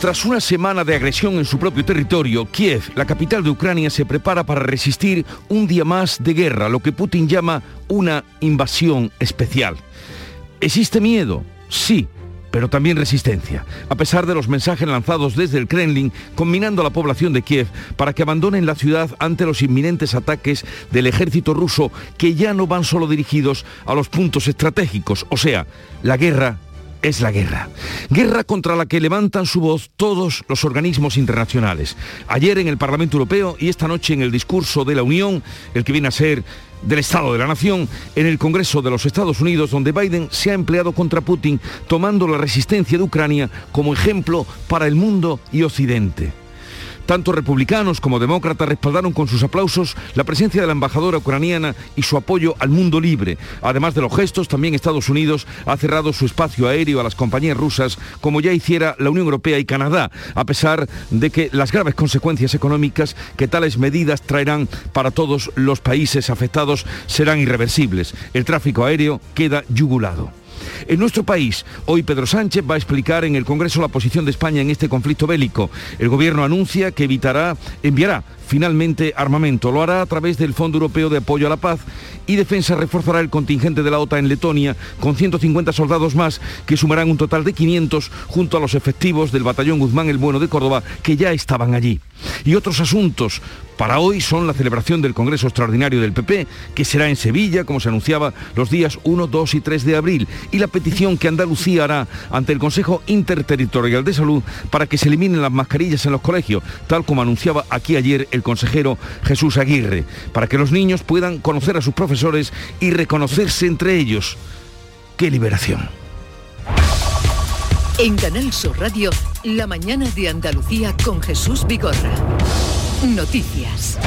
Tras una semana de agresión en su propio territorio, Kiev, la capital de Ucrania, se prepara para resistir un día más de guerra, lo que Putin llama una invasión especial. ¿Existe miedo? Sí, pero también resistencia, a pesar de los mensajes lanzados desde el Kremlin combinando a la población de Kiev para que abandonen la ciudad ante los inminentes ataques del ejército ruso que ya no van solo dirigidos a los puntos estratégicos, o sea, la guerra es la guerra. Guerra contra la que levantan su voz todos los organismos internacionales. Ayer en el Parlamento Europeo y esta noche en el discurso de la Unión, el que viene a ser del Estado de la Nación, en el Congreso de los Estados Unidos, donde Biden se ha empleado contra Putin, tomando la resistencia de Ucrania como ejemplo para el mundo y Occidente. Tanto republicanos como demócratas respaldaron con sus aplausos la presencia de la embajadora ucraniana y su apoyo al mundo libre. Además de los gestos, también Estados Unidos ha cerrado su espacio aéreo a las compañías rusas, como ya hiciera la Unión Europea y Canadá, a pesar de que las graves consecuencias económicas que tales medidas traerán para todos los países afectados serán irreversibles. El tráfico aéreo queda yugulado. En nuestro país, hoy Pedro Sánchez va a explicar en el Congreso la posición de España en este conflicto bélico. El Gobierno anuncia que evitará, enviará finalmente armamento. Lo hará a través del Fondo Europeo de Apoyo a la Paz y Defensa reforzará el contingente de la OTAN en Letonia con 150 soldados más que sumarán un total de 500 junto a los efectivos del Batallón Guzmán el Bueno de Córdoba que ya estaban allí. Y otros asuntos para hoy son la celebración del Congreso Extraordinario del PP, que será en Sevilla, como se anunciaba, los días 1, 2 y 3 de abril, y la petición que Andalucía hará ante el Consejo Interterritorial de Salud para que se eliminen las mascarillas en los colegios, tal como anunciaba aquí ayer el consejero Jesús Aguirre, para que los niños puedan conocer a sus profesores y reconocerse entre ellos. ¡Qué liberación! En Canal Sur Radio, la mañana de Andalucía con Jesús Vigorra. Noticias.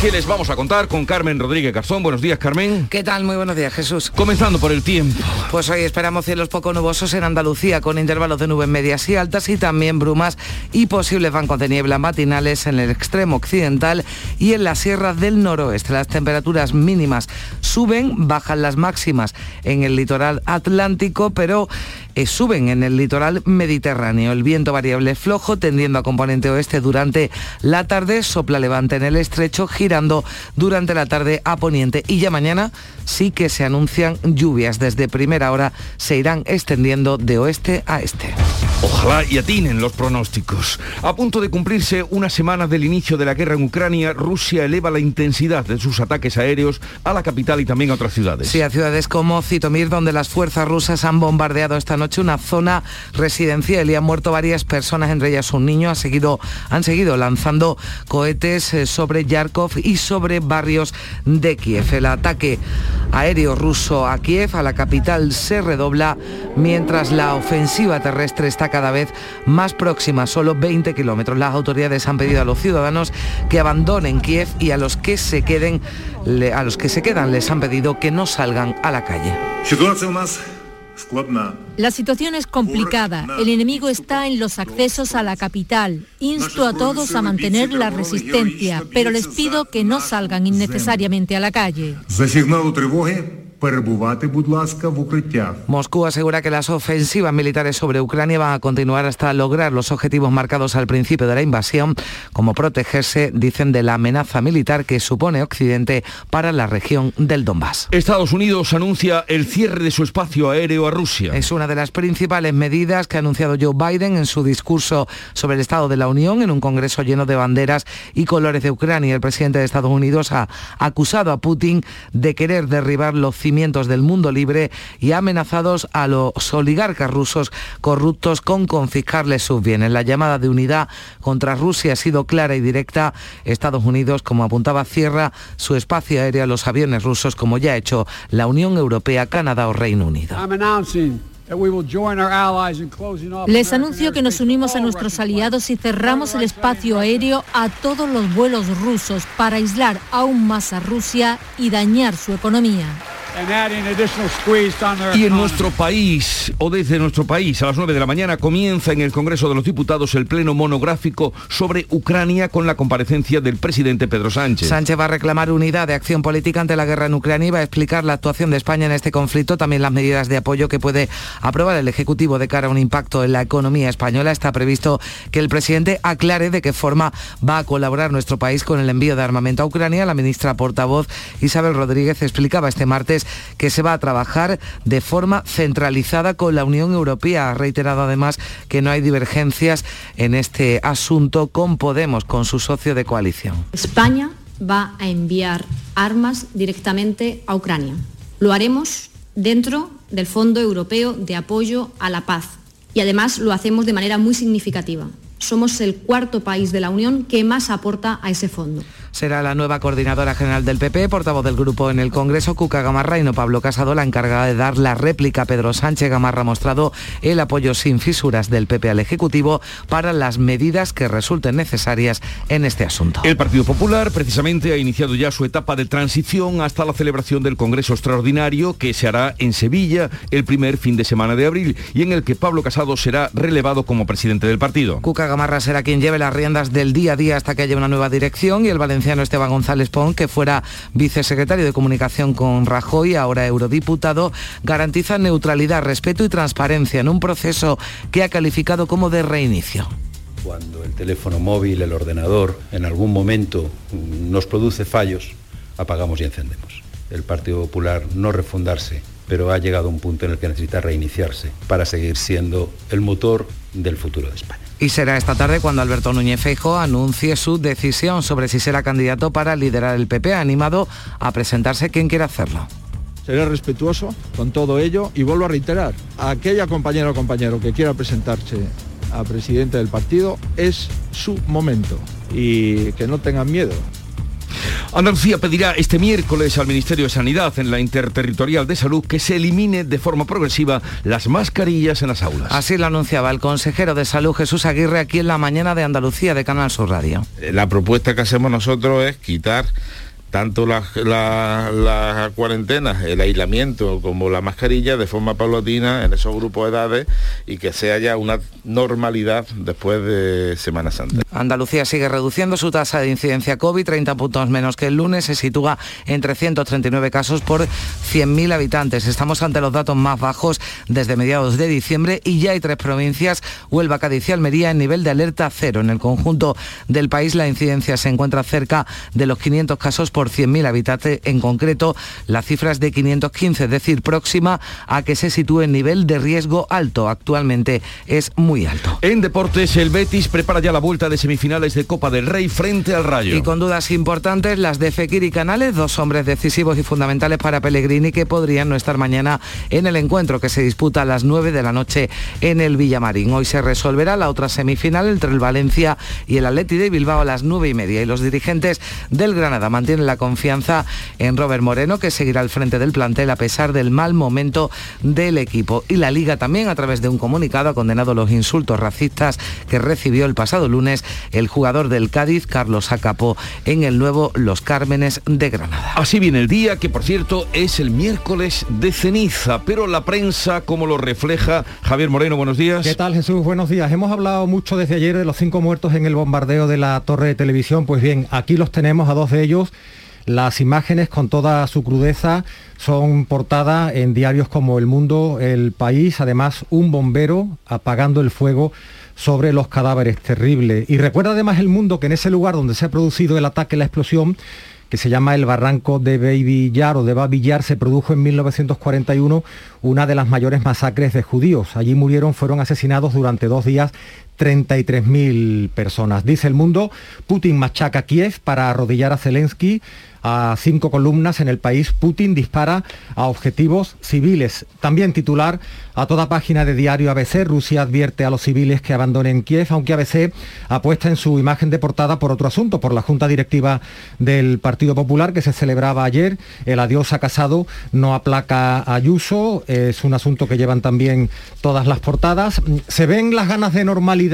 ¿Qué les vamos a contar con Carmen Rodríguez Garzón? Buenos días, Carmen. ¿Qué tal? Muy buenos días, Jesús. Comenzando por el tiempo. Pues hoy esperamos cielos poco nubosos en Andalucía, con intervalos de nubes medias y altas y también brumas y posibles bancos de niebla matinales en el extremo occidental y en las sierras del noroeste. Las temperaturas mínimas suben, bajan las máximas en el litoral atlántico, pero eh, suben en el litoral mediterráneo. El viento variable flojo tendiendo a componente oeste durante la tarde, sopla levante en el estrecho, girando durante la tarde a poniente y ya mañana sí que se anuncian lluvias. Desde primera hora se irán extendiendo de oeste a este. Ojalá y atinen los pronósticos. A punto de cumplirse una semana del inicio de la guerra en Ucrania, Rusia eleva la intensidad de sus ataques aéreos a la capital y también a otras ciudades. Sí, a ciudades como Zitomir, donde las fuerzas rusas han bombardeado esta noche una zona residencial y han muerto varias personas, entre ellas un niño. Seguido, han seguido lanzando cohetes eh, sobre Yarkov y sobre barrios de Kiev. El ataque aéreo ruso a Kiev, a la capital, se redobla mientras la ofensiva terrestre está cada vez más próxima, solo 20 kilómetros. Las autoridades han pedido a los ciudadanos que abandonen Kiev y a los que se queden, a los que se quedan les han pedido que no salgan a la calle. La situación es complicada. El enemigo está en los accesos a la capital. Insto a todos a mantener la resistencia, pero les pido que no salgan innecesariamente a la calle. Moscú asegura que las ofensivas militares sobre Ucrania van a continuar hasta lograr los objetivos marcados al principio de la invasión, como protegerse, dicen, de la amenaza militar que supone Occidente para la región del Donbass. Estados Unidos anuncia el cierre de su espacio aéreo a Rusia. Es una de las principales medidas que ha anunciado Joe Biden en su discurso sobre el Estado de la Unión en un congreso lleno de banderas y colores de Ucrania. El presidente de Estados Unidos ha acusado a Putin de querer derribar los del mundo libre y amenazados a los oligarcas rusos corruptos con confiscarles sus bienes. La llamada de unidad contra Rusia ha sido clara y directa. Estados Unidos, como apuntaba, cierra su espacio aéreo a los aviones rusos, como ya ha hecho la Unión Europea, Canadá o Reino Unido. Les anuncio que nos unimos a nuestros aliados y cerramos el espacio aéreo a todos los vuelos rusos para aislar aún más a Rusia y dañar su economía. Y en nuestro país, o desde nuestro país, a las 9 de la mañana comienza en el Congreso de los Diputados el pleno monográfico sobre Ucrania con la comparecencia del presidente Pedro Sánchez. Sánchez va a reclamar unidad de acción política ante la guerra en Ucrania y va a explicar la actuación de España en este conflicto, también las medidas de apoyo que puede aprobar el Ejecutivo de cara a un impacto en la economía española. Está previsto que el presidente aclare de qué forma va a colaborar nuestro país con el envío de armamento a Ucrania. La ministra portavoz Isabel Rodríguez explicaba este martes que se va a trabajar de forma centralizada con la Unión Europea. Ha reiterado además que no hay divergencias en este asunto con Podemos, con su socio de coalición. España va a enviar armas directamente a Ucrania. Lo haremos dentro del Fondo Europeo de Apoyo a la Paz y además lo hacemos de manera muy significativa. Somos el cuarto país de la Unión que más aporta a ese fondo será la nueva coordinadora general del PP, portavoz del grupo en el Congreso, Cuca Gamarra y no Pablo Casado, la encargada de dar la réplica Pedro Sánchez. Gamarra ha mostrado el apoyo sin fisuras del PP al Ejecutivo para las medidas que resulten necesarias en este asunto. El Partido Popular precisamente ha iniciado ya su etapa de transición hasta la celebración del Congreso Extraordinario que se hará en Sevilla el primer fin de semana de abril y en el que Pablo Casado será relevado como presidente del partido. Cuca Gamarra será quien lleve las riendas del día a día hasta que haya una nueva dirección y el Valencia Esteban González Pons, que fuera vicesecretario de Comunicación con Rajoy, ahora eurodiputado, garantiza neutralidad, respeto y transparencia en un proceso que ha calificado como de reinicio. Cuando el teléfono móvil, el ordenador, en algún momento nos produce fallos, apagamos y encendemos. El Partido Popular no refundarse, pero ha llegado a un punto en el que necesita reiniciarse para seguir siendo el motor del futuro de España. Y será esta tarde cuando Alberto Núñez Feijo anuncie su decisión sobre si será candidato para liderar el PP, animado a presentarse quien quiera hacerlo. Seré respetuoso con todo ello y vuelvo a reiterar, a aquella compañera o compañero que quiera presentarse a presidente del partido es su momento y que no tengan miedo. Andalucía pedirá este miércoles al Ministerio de Sanidad en la Interterritorial de Salud que se elimine de forma progresiva las mascarillas en las aulas. Así lo anunciaba el consejero de Salud Jesús Aguirre aquí en la mañana de Andalucía de Canal Sur Radio. La propuesta que hacemos nosotros es quitar tanto las la, cuarentenas, el aislamiento como la mascarilla de forma paulatina en esos grupos de edades y que sea ya una normalidad después de Semana Santa. Andalucía sigue reduciendo su tasa de incidencia COVID, 30 puntos menos que el lunes, se sitúa en 339 casos por 100.000 habitantes. Estamos ante los datos más bajos desde mediados de diciembre y ya hay tres provincias, Huelva, Cádiz y Almería, en nivel de alerta cero. En el conjunto del país la incidencia se encuentra cerca de los 500 casos por por 100.000 habitantes. En concreto, la cifra es de 515, es decir, próxima a que se sitúe en nivel de riesgo alto. Actualmente es muy alto. En deportes, el Betis prepara ya la vuelta de semifinales de Copa del Rey frente al Rayo. Y con dudas importantes, las de Fekir y Canales, dos hombres decisivos y fundamentales para Pellegrini que podrían no estar mañana en el encuentro que se disputa a las 9 de la noche en el Villamarín. Hoy se resolverá la otra semifinal entre el Valencia y el Atleti de Bilbao a las 9 y media. Y los dirigentes del Granada mantienen la confianza en Robert Moreno, que seguirá al frente del plantel a pesar del mal momento del equipo. Y la Liga también, a través de un comunicado, ha condenado los insultos racistas que recibió el pasado lunes el jugador del Cádiz, Carlos Acapó, en el nuevo Los Cármenes de Granada. Así viene el día, que por cierto es el miércoles de ceniza, pero la prensa, como lo refleja Javier Moreno, buenos días. ¿Qué tal Jesús? Buenos días. Hemos hablado mucho desde ayer de los cinco muertos en el bombardeo de la torre de televisión. Pues bien, aquí los tenemos a dos de ellos las imágenes con toda su crudeza son portadas en diarios como El Mundo, El País, además un bombero apagando el fuego sobre los cadáveres, terrible. Y recuerda además El Mundo que en ese lugar donde se ha producido el ataque, la explosión, que se llama el Barranco de Yar o de Babi Yar, se produjo en 1941 una de las mayores masacres de judíos. Allí murieron, fueron asesinados durante dos días 33.000 personas. Dice el mundo, Putin machaca Kiev para arrodillar a Zelensky a cinco columnas en el país, Putin dispara a objetivos civiles. También titular a toda página de diario ABC, Rusia advierte a los civiles que abandonen Kiev, aunque ABC apuesta en su imagen de portada por otro asunto, por la Junta Directiva del Partido Popular que se celebraba ayer. El adiós a Casado no aplaca a Ayuso, es un asunto que llevan también todas las portadas. Se ven las ganas de normalidad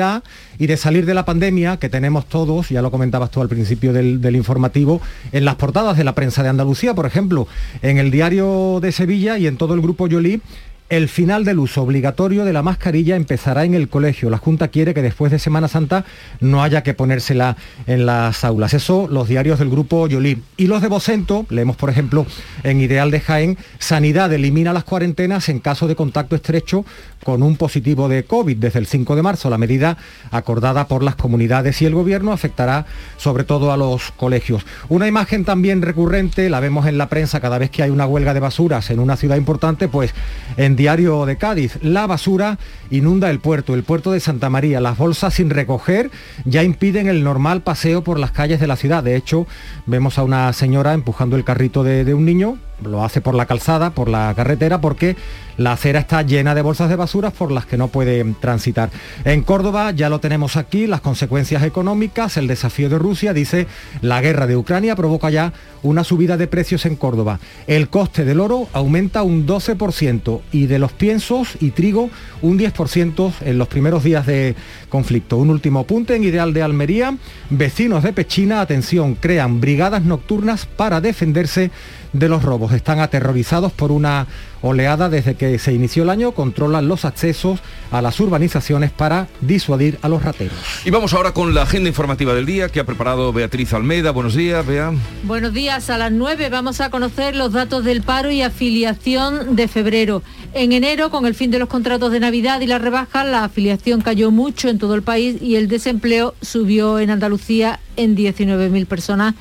y de salir de la pandemia que tenemos todos, ya lo comentabas tú al principio del, del informativo, en las portadas de la prensa de Andalucía, por ejemplo, en el diario de Sevilla y en todo el grupo Yolí el final del uso obligatorio de la mascarilla empezará en el colegio. La Junta quiere que después de Semana Santa no haya que ponérsela en las aulas. Eso los diarios del grupo Yolí. Y los de Bocento, leemos por ejemplo en Ideal de Jaén, Sanidad elimina las cuarentenas en caso de contacto estrecho con un positivo de COVID desde el 5 de marzo. La medida acordada por las comunidades y el gobierno afectará sobre todo a los colegios. Una imagen también recurrente, la vemos en la prensa cada vez que hay una huelga de basuras en una ciudad importante, pues en Diario de Cádiz, la basura inunda el puerto, el puerto de Santa María. Las bolsas sin recoger ya impiden el normal paseo por las calles de la ciudad. De hecho, vemos a una señora empujando el carrito de, de un niño lo hace por la calzada, por la carretera, porque la acera está llena de bolsas de basuras por las que no puede transitar. En Córdoba ya lo tenemos aquí, las consecuencias económicas, el desafío de Rusia, dice, la guerra de Ucrania provoca ya una subida de precios en Córdoba. El coste del oro aumenta un 12% y de los piensos y trigo un 10% en los primeros días de conflicto. Un último apunte en Ideal de Almería, vecinos de Pechina, atención, crean brigadas nocturnas para defenderse de los robos. Están aterrorizados por una oleada desde que se inició el año, controlan los accesos a las urbanizaciones para disuadir a los rateros. Y vamos ahora con la agenda informativa del día que ha preparado Beatriz Almeida. Buenos días, Bea. Buenos días, a las 9 vamos a conocer los datos del paro y afiliación de febrero. En enero, con el fin de los contratos de Navidad y la rebaja, la afiliación cayó mucho en todo el país y el desempleo subió en Andalucía en 19.000 personas,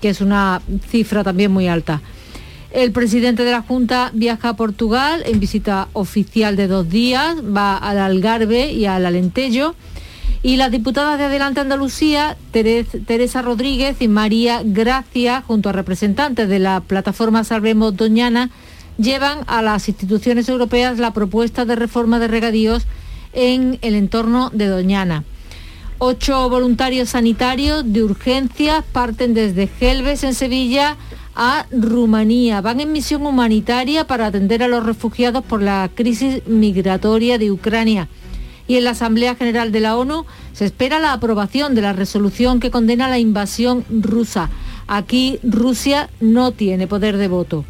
que es una cifra también muy alta. El presidente de la Junta viaja a Portugal en visita oficial de dos días, va al Algarve y al Alentejo. Y las diputadas de Adelante Andalucía, Teresa Rodríguez y María Gracia, junto a representantes de la plataforma Salvemos Doñana, llevan a las instituciones europeas la propuesta de reforma de regadíos en el entorno de Doñana. Ocho voluntarios sanitarios de urgencia parten desde Gelbes, en Sevilla, a Rumanía. Van en misión humanitaria para atender a los refugiados por la crisis migratoria de Ucrania. Y en la Asamblea General de la ONU se espera la aprobación de la resolución que condena la invasión rusa. Aquí Rusia no tiene poder de voto.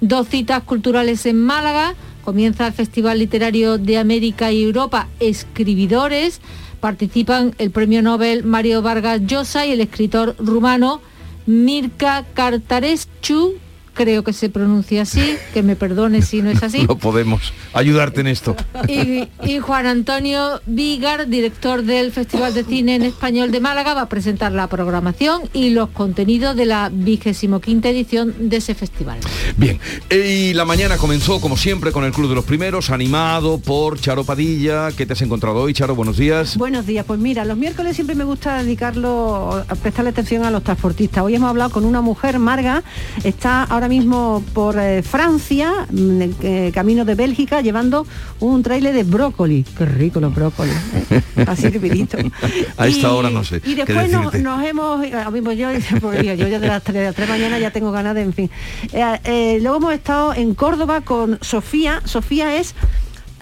Dos citas culturales en Málaga. Comienza el Festival Literario de América y Europa Escribidores. Participan el premio Nobel Mario Vargas Llosa y el escritor rumano Mirka Kartarescu, creo que se pronuncia así, que me perdone si no es así. No podemos ayudarte en esto. Y, y, Juan Antonio Vigar, director del Festival de Cine en Español de Málaga, va a presentar la programación y los contenidos de la vigésimo quinta edición de ese festival. Bien, y la mañana comenzó, como siempre, con el Club de los Primeros, animado por Charo Padilla. ¿Qué te has encontrado hoy, Charo? Buenos días. Buenos días. Pues mira, los miércoles siempre me gusta dedicarlo, a prestarle atención a los transportistas. Hoy hemos hablado con una mujer, Marga, está ahora mismo por eh, Francia, eh, camino de Bélgica, llevando un trailer de brócoli. Qué rico los brócolis. ¿eh? Así rapidito. a esta hora no sé. Y después no, nos hemos, pues yo, pues, yo, yo de las 3 de las 3 mañana ya tengo ganas de, en fin. Eh, eh, luego hemos estado en Córdoba con Sofía. Sofía es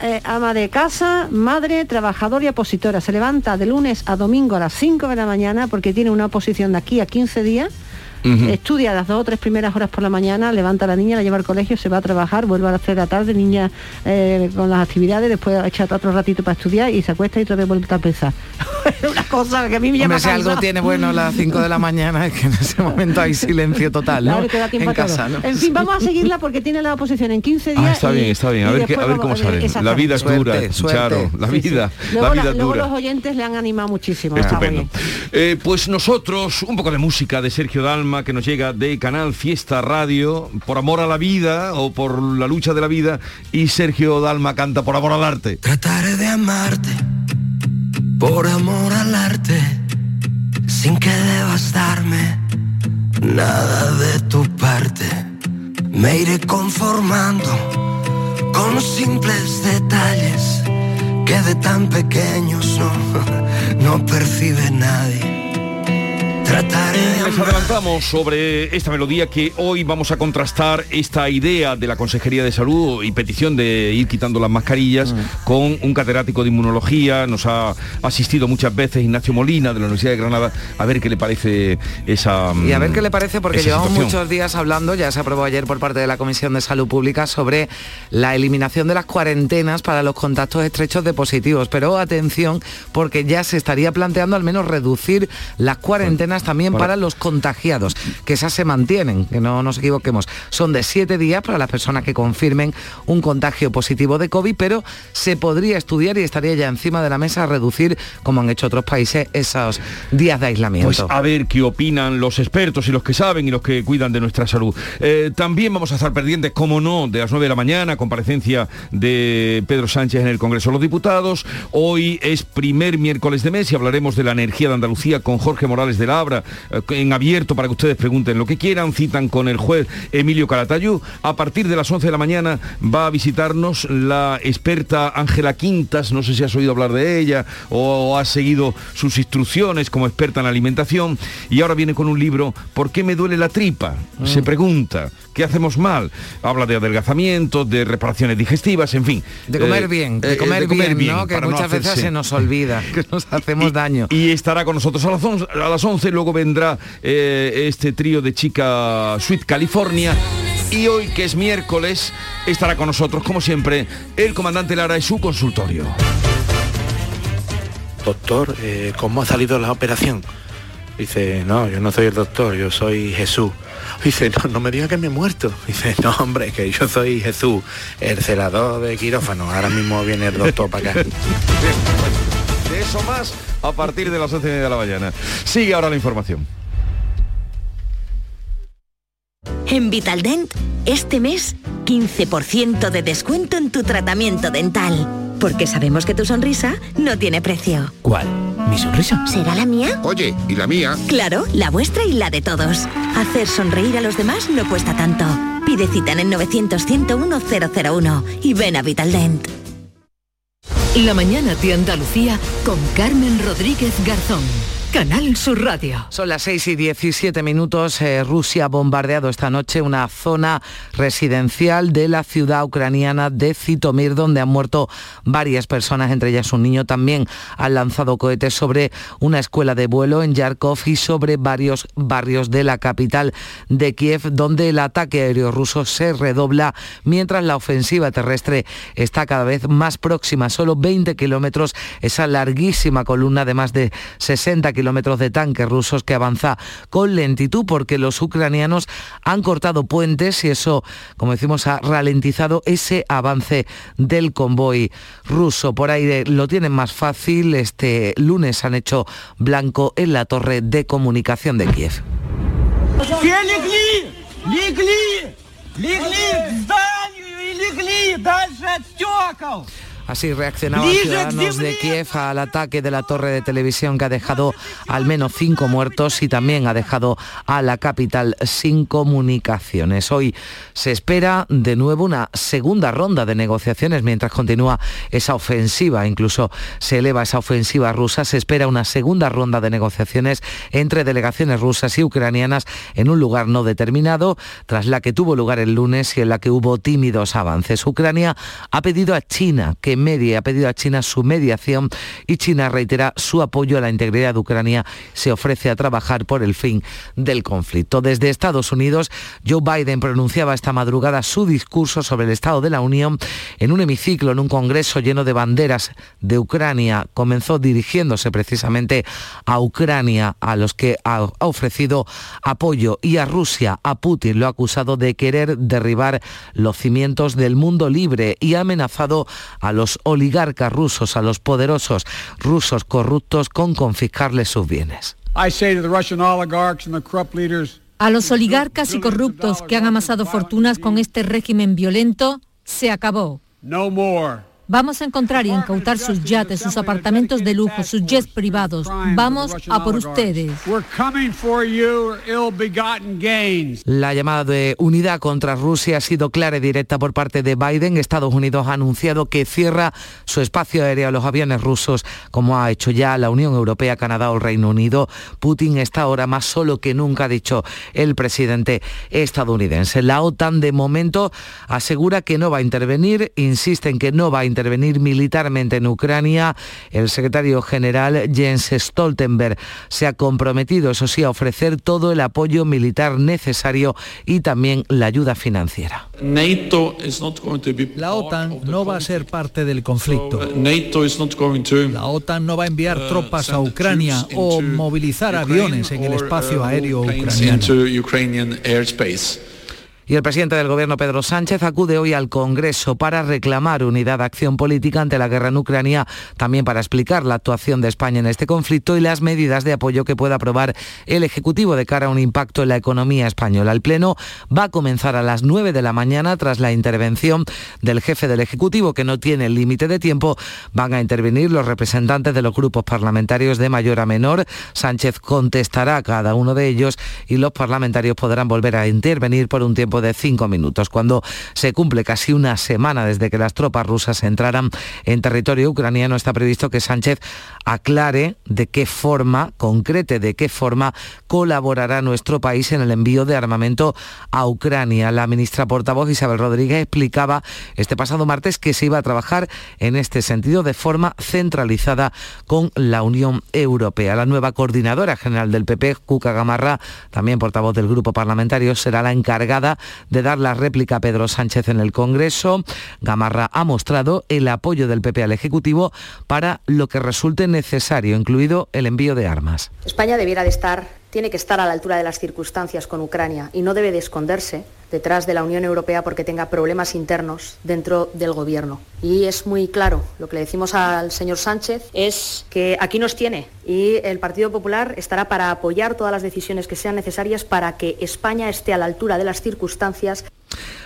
eh, ama de casa, madre, trabajadora y opositora. Se levanta de lunes a domingo a las 5 de la mañana porque tiene una oposición de aquí a 15 días Estudia las dos o tres primeras horas por la mañana, levanta a la niña, la lleva al colegio, se va a trabajar, vuelve a las tres de la tarde, niña eh, con las actividades, después echa otro ratito para estudiar y se acuesta y otra vez vuelve a empezar. una cosa que a mí me llama Hombre, si algo tiene bueno a las 5 de la mañana es que en ese momento hay silencio total, ¿no? Claro, te da tiempo en, casa, ¿no? en fin, vamos a seguirla porque tiene la oposición en 15 días. Ah, está y, bien, está bien. A ver, qué, a ver cómo sale. La vida es dura, suerte, suerte. Charo. La vida, sí, sí. Luego, la vida la, luego dura. los oyentes le han animado muchísimo. Estupendo. Eh, pues nosotros, un poco de música de Sergio Dalma que nos llega de Canal Fiesta Radio, por amor a la vida o por la lucha de la vida, y Sergio Dalma canta por amor al arte. Trataré de amarte por amor al arte, sin que debas darme nada de tu parte. Me iré conformando con simples detalles que de tan pequeños no, no percibe nadie Les adelantamos sobre esta melodía que hoy vamos a contrastar esta idea de la Consejería de Salud y petición de ir quitando las mascarillas con un catedrático de inmunología. Nos ha asistido muchas veces Ignacio Molina de la Universidad de Granada a ver qué le parece esa Y a ver qué le parece, porque llevamos situación. muchos días hablando, ya se aprobó ayer por parte de la Comisión de Salud Pública sobre la eliminación de las cuarentenas para los contactos estrechos de positivos. Pero atención, porque ya se estaría planteando al menos reducir las cuarentenas también para los contagiados, que esas se mantienen, que no nos equivoquemos. Son de siete días para las personas que confirmen un contagio positivo de COVID, pero se podría estudiar y estaría ya encima de la mesa reducir, como han hecho otros países, esos días de aislamiento. Pues a ver qué opinan los expertos y los que saben y los que cuidan de nuestra salud. Eh, también vamos a estar pendientes, como no, de las 9 de la mañana, comparecencia de Pedro Sánchez en el Congreso de los Diputados. Hoy es primer miércoles de mes y hablaremos de la energía de Andalucía con Jorge Morales de la Abra, eh, en abierto para que ustedes pregunten lo que quieran. Citan con el juez Emilio Calatayú. A partir de las 11 de la mañana va a visitarnos la experta Ángela Quintas. No sé si has oído hablar de ella o has seguido sus instrucciones como experta en alimentación. Y ahora viene con un libro, ¿Por qué me duele la tripa? Se pregunta. ¿Qué hacemos mal? Habla de adelgazamiento, de reparaciones digestivas, en fin. De comer Eh, bien, de eh, comer, bien, ¿no? Que muchas veces hacerse- se nos olvida, que nos hacemos daño. y estará con nosotros a las 11, a las 11 luego vendrá eh, este trío de chica Sweet California. Y hoy, que es miércoles, estará con nosotros, como siempre, el comandante Lara y su consultorio. Doctor, eh, ¿cómo ha salido la operación? Dice, no, yo no soy el doctor, yo soy Jesús. Dice, no, no me diga que me he muerto. Dice, no, hombre, que yo soy Jesús, el celador de quirófano. Ahora mismo viene el doctor para acá. De eso más a partir de las 11 de la mañana. Sigue ahora la información. En Vitaldent, este mes, 15% de descuento en tu tratamiento dental. Porque sabemos que tu sonrisa no tiene precio. ¿Cuál? ¿Mi sonrisa? ¿Será la mía? Oye, ¿y la mía? Claro, la vuestra y la de todos. Hacer sonreír a los demás no cuesta tanto. Pide cita en el 900-101-001 y ven a Vitaldent. La mañana de Andalucía con Carmen Rodríguez Garzón. Canal Sur Radio. Son las 6 y 17 minutos. Eh, Rusia ha bombardeado esta noche una zona residencial de la ciudad ucraniana de Zitomir, donde han muerto varias personas, entre ellas un niño. También han lanzado cohetes sobre una escuela de vuelo en Yarkov y sobre varios barrios de la capital de Kiev, donde el ataque aéreo ruso se redobla, mientras la ofensiva terrestre está cada vez más próxima. Solo 20 kilómetros, esa larguísima columna de más de 60 kilómetros de tanques rusos que avanza con lentitud porque los ucranianos han cortado puentes y eso, como decimos, ha ralentizado ese avance del convoy ruso. Por aire lo tienen más fácil. Este lunes han hecho blanco en la torre de comunicación de Kiev. Así reaccionaban ciudadanos de Kiev al ataque de la torre de televisión que ha dejado al menos cinco muertos y también ha dejado a la capital sin comunicaciones. Hoy se espera de nuevo una segunda ronda de negociaciones mientras continúa esa ofensiva, incluso se eleva esa ofensiva rusa, se espera una segunda ronda de negociaciones entre delegaciones rusas y ucranianas en un lugar no determinado, tras la que tuvo lugar el lunes y en la que hubo tímidos avances. Ucrania ha pedido a China que medie, ha pedido a China su mediación y China reitera su apoyo a la integridad de Ucrania, se ofrece a trabajar por el fin del conflicto. Desde Estados Unidos, Joe Biden pronunciaba esta madrugada su discurso sobre el Estado de la Unión en un hemiciclo, en un congreso lleno de banderas de Ucrania. Comenzó dirigiéndose precisamente a Ucrania, a los que ha ofrecido apoyo, y a Rusia, a Putin, lo ha acusado de querer derribar los cimientos del mundo libre y ha amenazado a los oligarcas rusos, a los poderosos rusos corruptos con confiscarles sus bienes. A los oligarcas y corruptos que han amasado fortunas con este régimen violento, se acabó. no more. Vamos a encontrar y incautar sus yates, sus apartamentos de lujo, sus jets privados. Vamos a por ustedes. La llamada de unidad contra Rusia ha sido clara y directa por parte de Biden. Estados Unidos ha anunciado que cierra su espacio aéreo a los aviones rusos, como ha hecho ya la Unión Europea, Canadá o el Reino Unido. Putin está ahora más solo que nunca, ha dicho el presidente estadounidense. La OTAN de momento asegura que no va a intervenir, insiste en que no va a intervenir militarmente en Ucrania. El secretario general Jens Stoltenberg se ha comprometido, eso sí, a ofrecer todo el apoyo militar necesario y también la ayuda financiera. La OTAN no va a ser parte del conflicto. La OTAN no va a enviar uh, tropas a Ucrania o movilizar aviones en el espacio uh, aéreo ucraniano. Y el presidente del gobierno, Pedro Sánchez, acude hoy al Congreso para reclamar unidad de acción política ante la guerra en Ucrania, también para explicar la actuación de España en este conflicto y las medidas de apoyo que pueda aprobar el Ejecutivo de cara a un impacto en la economía española. El Pleno va a comenzar a las 9 de la mañana tras la intervención del jefe del Ejecutivo, que no tiene límite de tiempo. Van a intervenir los representantes de los grupos parlamentarios de mayor a menor. Sánchez contestará a cada uno de ellos y los parlamentarios podrán volver a intervenir por un tiempo de cinco minutos. Cuando se cumple casi una semana desde que las tropas rusas entraran en territorio ucraniano, está previsto que Sánchez aclare de qué forma, concrete de qué forma colaborará nuestro país en el envío de armamento a Ucrania. La ministra portavoz Isabel Rodríguez explicaba este pasado martes que se iba a trabajar en este sentido de forma centralizada con la Unión Europea. La nueva coordinadora general del PP, Cuca Gamarra, también portavoz del grupo parlamentario, será la encargada de dar la réplica a Pedro Sánchez en el Congreso. Gamarra ha mostrado el apoyo del PP al Ejecutivo para lo que resulte necesario, incluido el envío de armas. España debiera de estar, tiene que estar a la altura de las circunstancias con Ucrania y no debe de esconderse detrás de la Unión Europea porque tenga problemas internos dentro del gobierno. Y es muy claro, lo que le decimos al señor Sánchez es que aquí nos tiene y el Partido Popular estará para apoyar todas las decisiones que sean necesarias para que España esté a la altura de las circunstancias.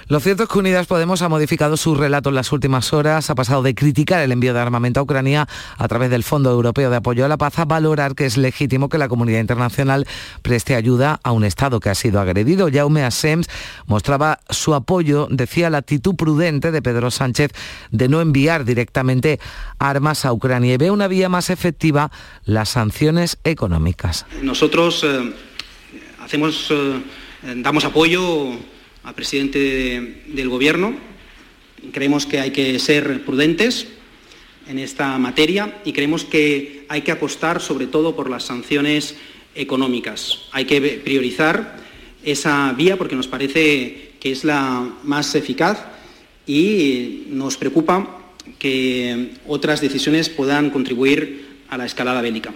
Lo cierto es que Unidas Podemos ha modificado su relato en las últimas horas, ha pasado de criticar el envío de armamento a Ucrania a través del Fondo Europeo de Apoyo a la Paz a valorar que es legítimo que la comunidad internacional preste ayuda a un Estado que ha sido agredido. Jaume Assems mostraba su apoyo, decía la actitud prudente de Pedro Sánchez de no enviar directamente armas a Ucrania y ve una vía más efectiva las sanciones económicas. Nosotros eh, hacemos, eh, damos apoyo al presidente de- del Gobierno. Creemos que hay que ser prudentes en esta materia y creemos que hay que apostar sobre todo por las sanciones económicas. Hay que priorizar esa vía porque nos parece que es la más eficaz y nos preocupa que otras decisiones puedan contribuir a la escalada bélica.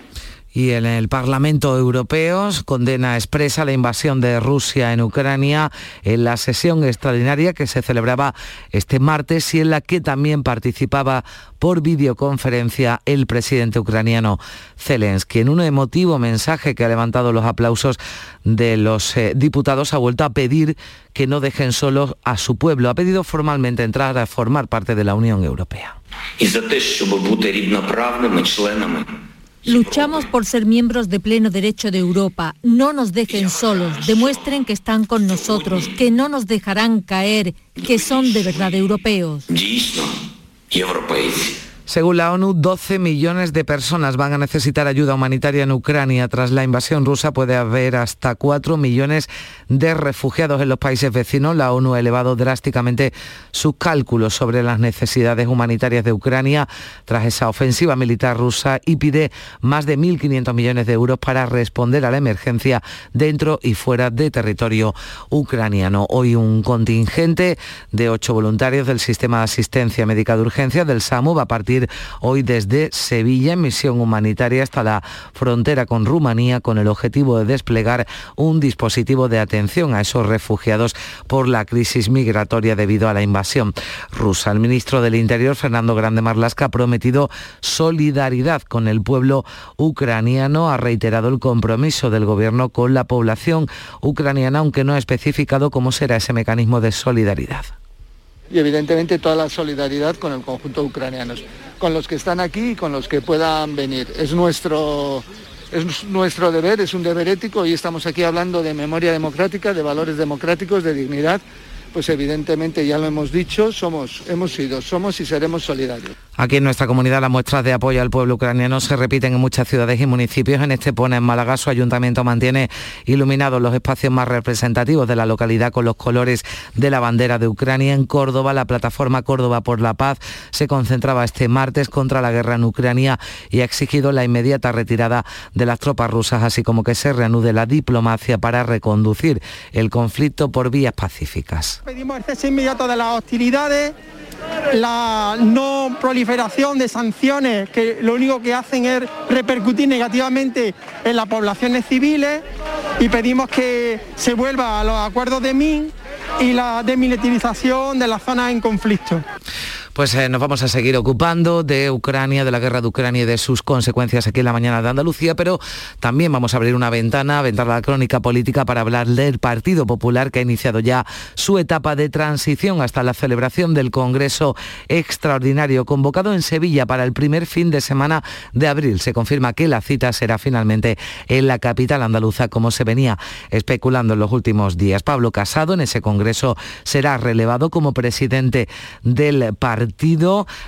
Y en el Parlamento Europeo condena expresa la invasión de Rusia en Ucrania en la sesión extraordinaria que se celebraba este martes y en la que también participaba por videoconferencia el presidente ucraniano Zelensky. En un emotivo mensaje que ha levantado los aplausos de los eh, diputados ha vuelto a pedir que no dejen solos a su pueblo. Ha pedido formalmente entrar a formar parte de la Unión Europea. Luchamos por ser miembros de pleno derecho de Europa. No nos dejen solos. Demuestren que están con nosotros, que no nos dejarán caer, que son de verdad europeos. Según la ONU, 12 millones de personas van a necesitar ayuda humanitaria en Ucrania. Tras la invasión rusa puede haber hasta 4 millones de refugiados en los países vecinos. La ONU ha elevado drásticamente sus cálculos sobre las necesidades humanitarias de Ucrania tras esa ofensiva militar rusa y pide más de 1.500 millones de euros para responder a la emergencia dentro y fuera de territorio ucraniano. Hoy un contingente de ocho voluntarios del sistema de asistencia médica de urgencia del SAMU va a partir hoy desde Sevilla en misión humanitaria hasta la frontera con Rumanía con el objetivo de desplegar un dispositivo de atención a esos refugiados por la crisis migratoria debido a la invasión rusa. El ministro del Interior, Fernando Grande Marlasca, ha prometido solidaridad con el pueblo ucraniano, ha reiterado el compromiso del gobierno con la población ucraniana, aunque no ha especificado cómo será ese mecanismo de solidaridad. Y evidentemente toda la solidaridad con el conjunto de ucranianos, con los que están aquí y con los que puedan venir. Es nuestro, es nuestro deber, es un deber ético y estamos aquí hablando de memoria democrática, de valores democráticos, de dignidad pues evidentemente ya lo hemos dicho, somos, hemos sido, somos y seremos solidarios. Aquí en nuestra comunidad las muestras de apoyo al pueblo ucraniano se repiten en muchas ciudades y municipios. En Estepona, en Málaga, su ayuntamiento mantiene iluminados los espacios más representativos de la localidad con los colores de la bandera de Ucrania. En Córdoba, la plataforma Córdoba por la Paz se concentraba este martes contra la guerra en Ucrania y ha exigido la inmediata retirada de las tropas rusas, así como que se reanude la diplomacia para reconducir el conflicto por vías pacíficas. Pedimos el cese inmediato de las hostilidades, la no proliferación de sanciones que lo único que hacen es repercutir negativamente en las poblaciones civiles y pedimos que se vuelva a los acuerdos de Minsk y la desmilitarización de las zonas en conflicto. Pues eh, nos vamos a seguir ocupando de Ucrania, de la guerra de Ucrania y de sus consecuencias aquí en la mañana de Andalucía, pero también vamos a abrir una ventana, a la crónica política para hablar del Partido Popular que ha iniciado ya su etapa de transición hasta la celebración del Congreso Extraordinario convocado en Sevilla para el primer fin de semana de abril. Se confirma que la cita será finalmente en la capital andaluza como se venía especulando en los últimos días. Pablo Casado en ese Congreso será relevado como presidente del partido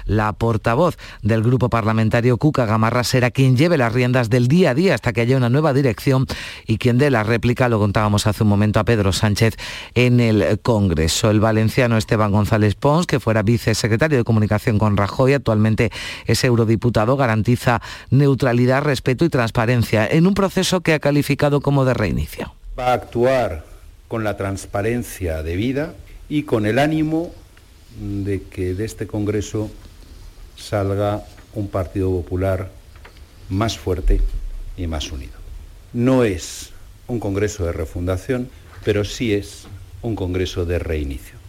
La portavoz del grupo parlamentario Cuca Gamarra será quien lleve las riendas del día a día hasta que haya una nueva dirección y quien dé la réplica, lo contábamos hace un momento a Pedro Sánchez en el Congreso. El valenciano Esteban González Pons, que fuera vicesecretario de Comunicación con Rajoy, actualmente es eurodiputado, garantiza neutralidad, respeto y transparencia en un proceso que ha calificado como de reinicio. Va a actuar con la transparencia debida y con el ánimo de que de este Congreso salga un Partido Popular más fuerte y más unido. No es un Congreso de refundación, pero sí es un Congreso de reinicio.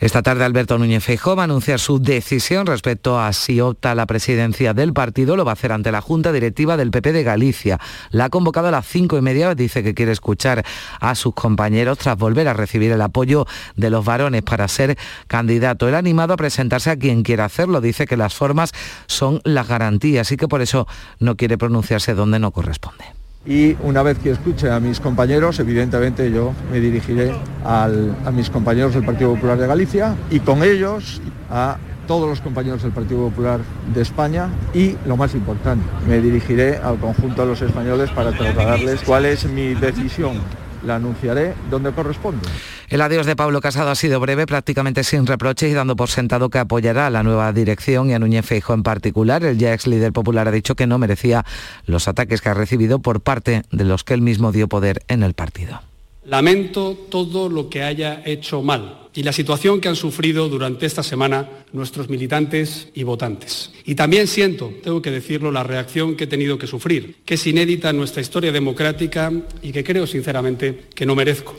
Esta tarde Alberto Núñez Feijóo va a anunciar su decisión respecto a si opta la presidencia del partido. Lo va a hacer ante la Junta Directiva del PP de Galicia. La ha convocado a las cinco y media. Dice que quiere escuchar a sus compañeros tras volver a recibir el apoyo de los varones para ser candidato. Él ha animado a presentarse a quien quiera hacerlo. Dice que las formas son las garantías y que por eso no quiere pronunciarse donde no corresponde y una vez que escuche a mis compañeros, evidentemente yo me dirigiré a mis compañeros del Partido Popular de Galicia y con ellos a todos los compañeros del Partido Popular de España y, lo más importante, me dirigiré al conjunto de los españoles para trasladarles cuál es mi decisión la anunciaré donde corresponde. El adiós de Pablo Casado ha sido breve, prácticamente sin reproches y dando por sentado que apoyará a la nueva dirección y a Núñez Feijo en particular. El ya ex líder popular ha dicho que no merecía los ataques que ha recibido por parte de los que él mismo dio poder en el partido. Lamento todo lo que haya hecho mal y la situación que han sufrido durante esta semana nuestros militantes y votantes. Y también siento, tengo que decirlo, la reacción que he tenido que sufrir, que es inédita en nuestra historia democrática y que creo sinceramente que no merezco.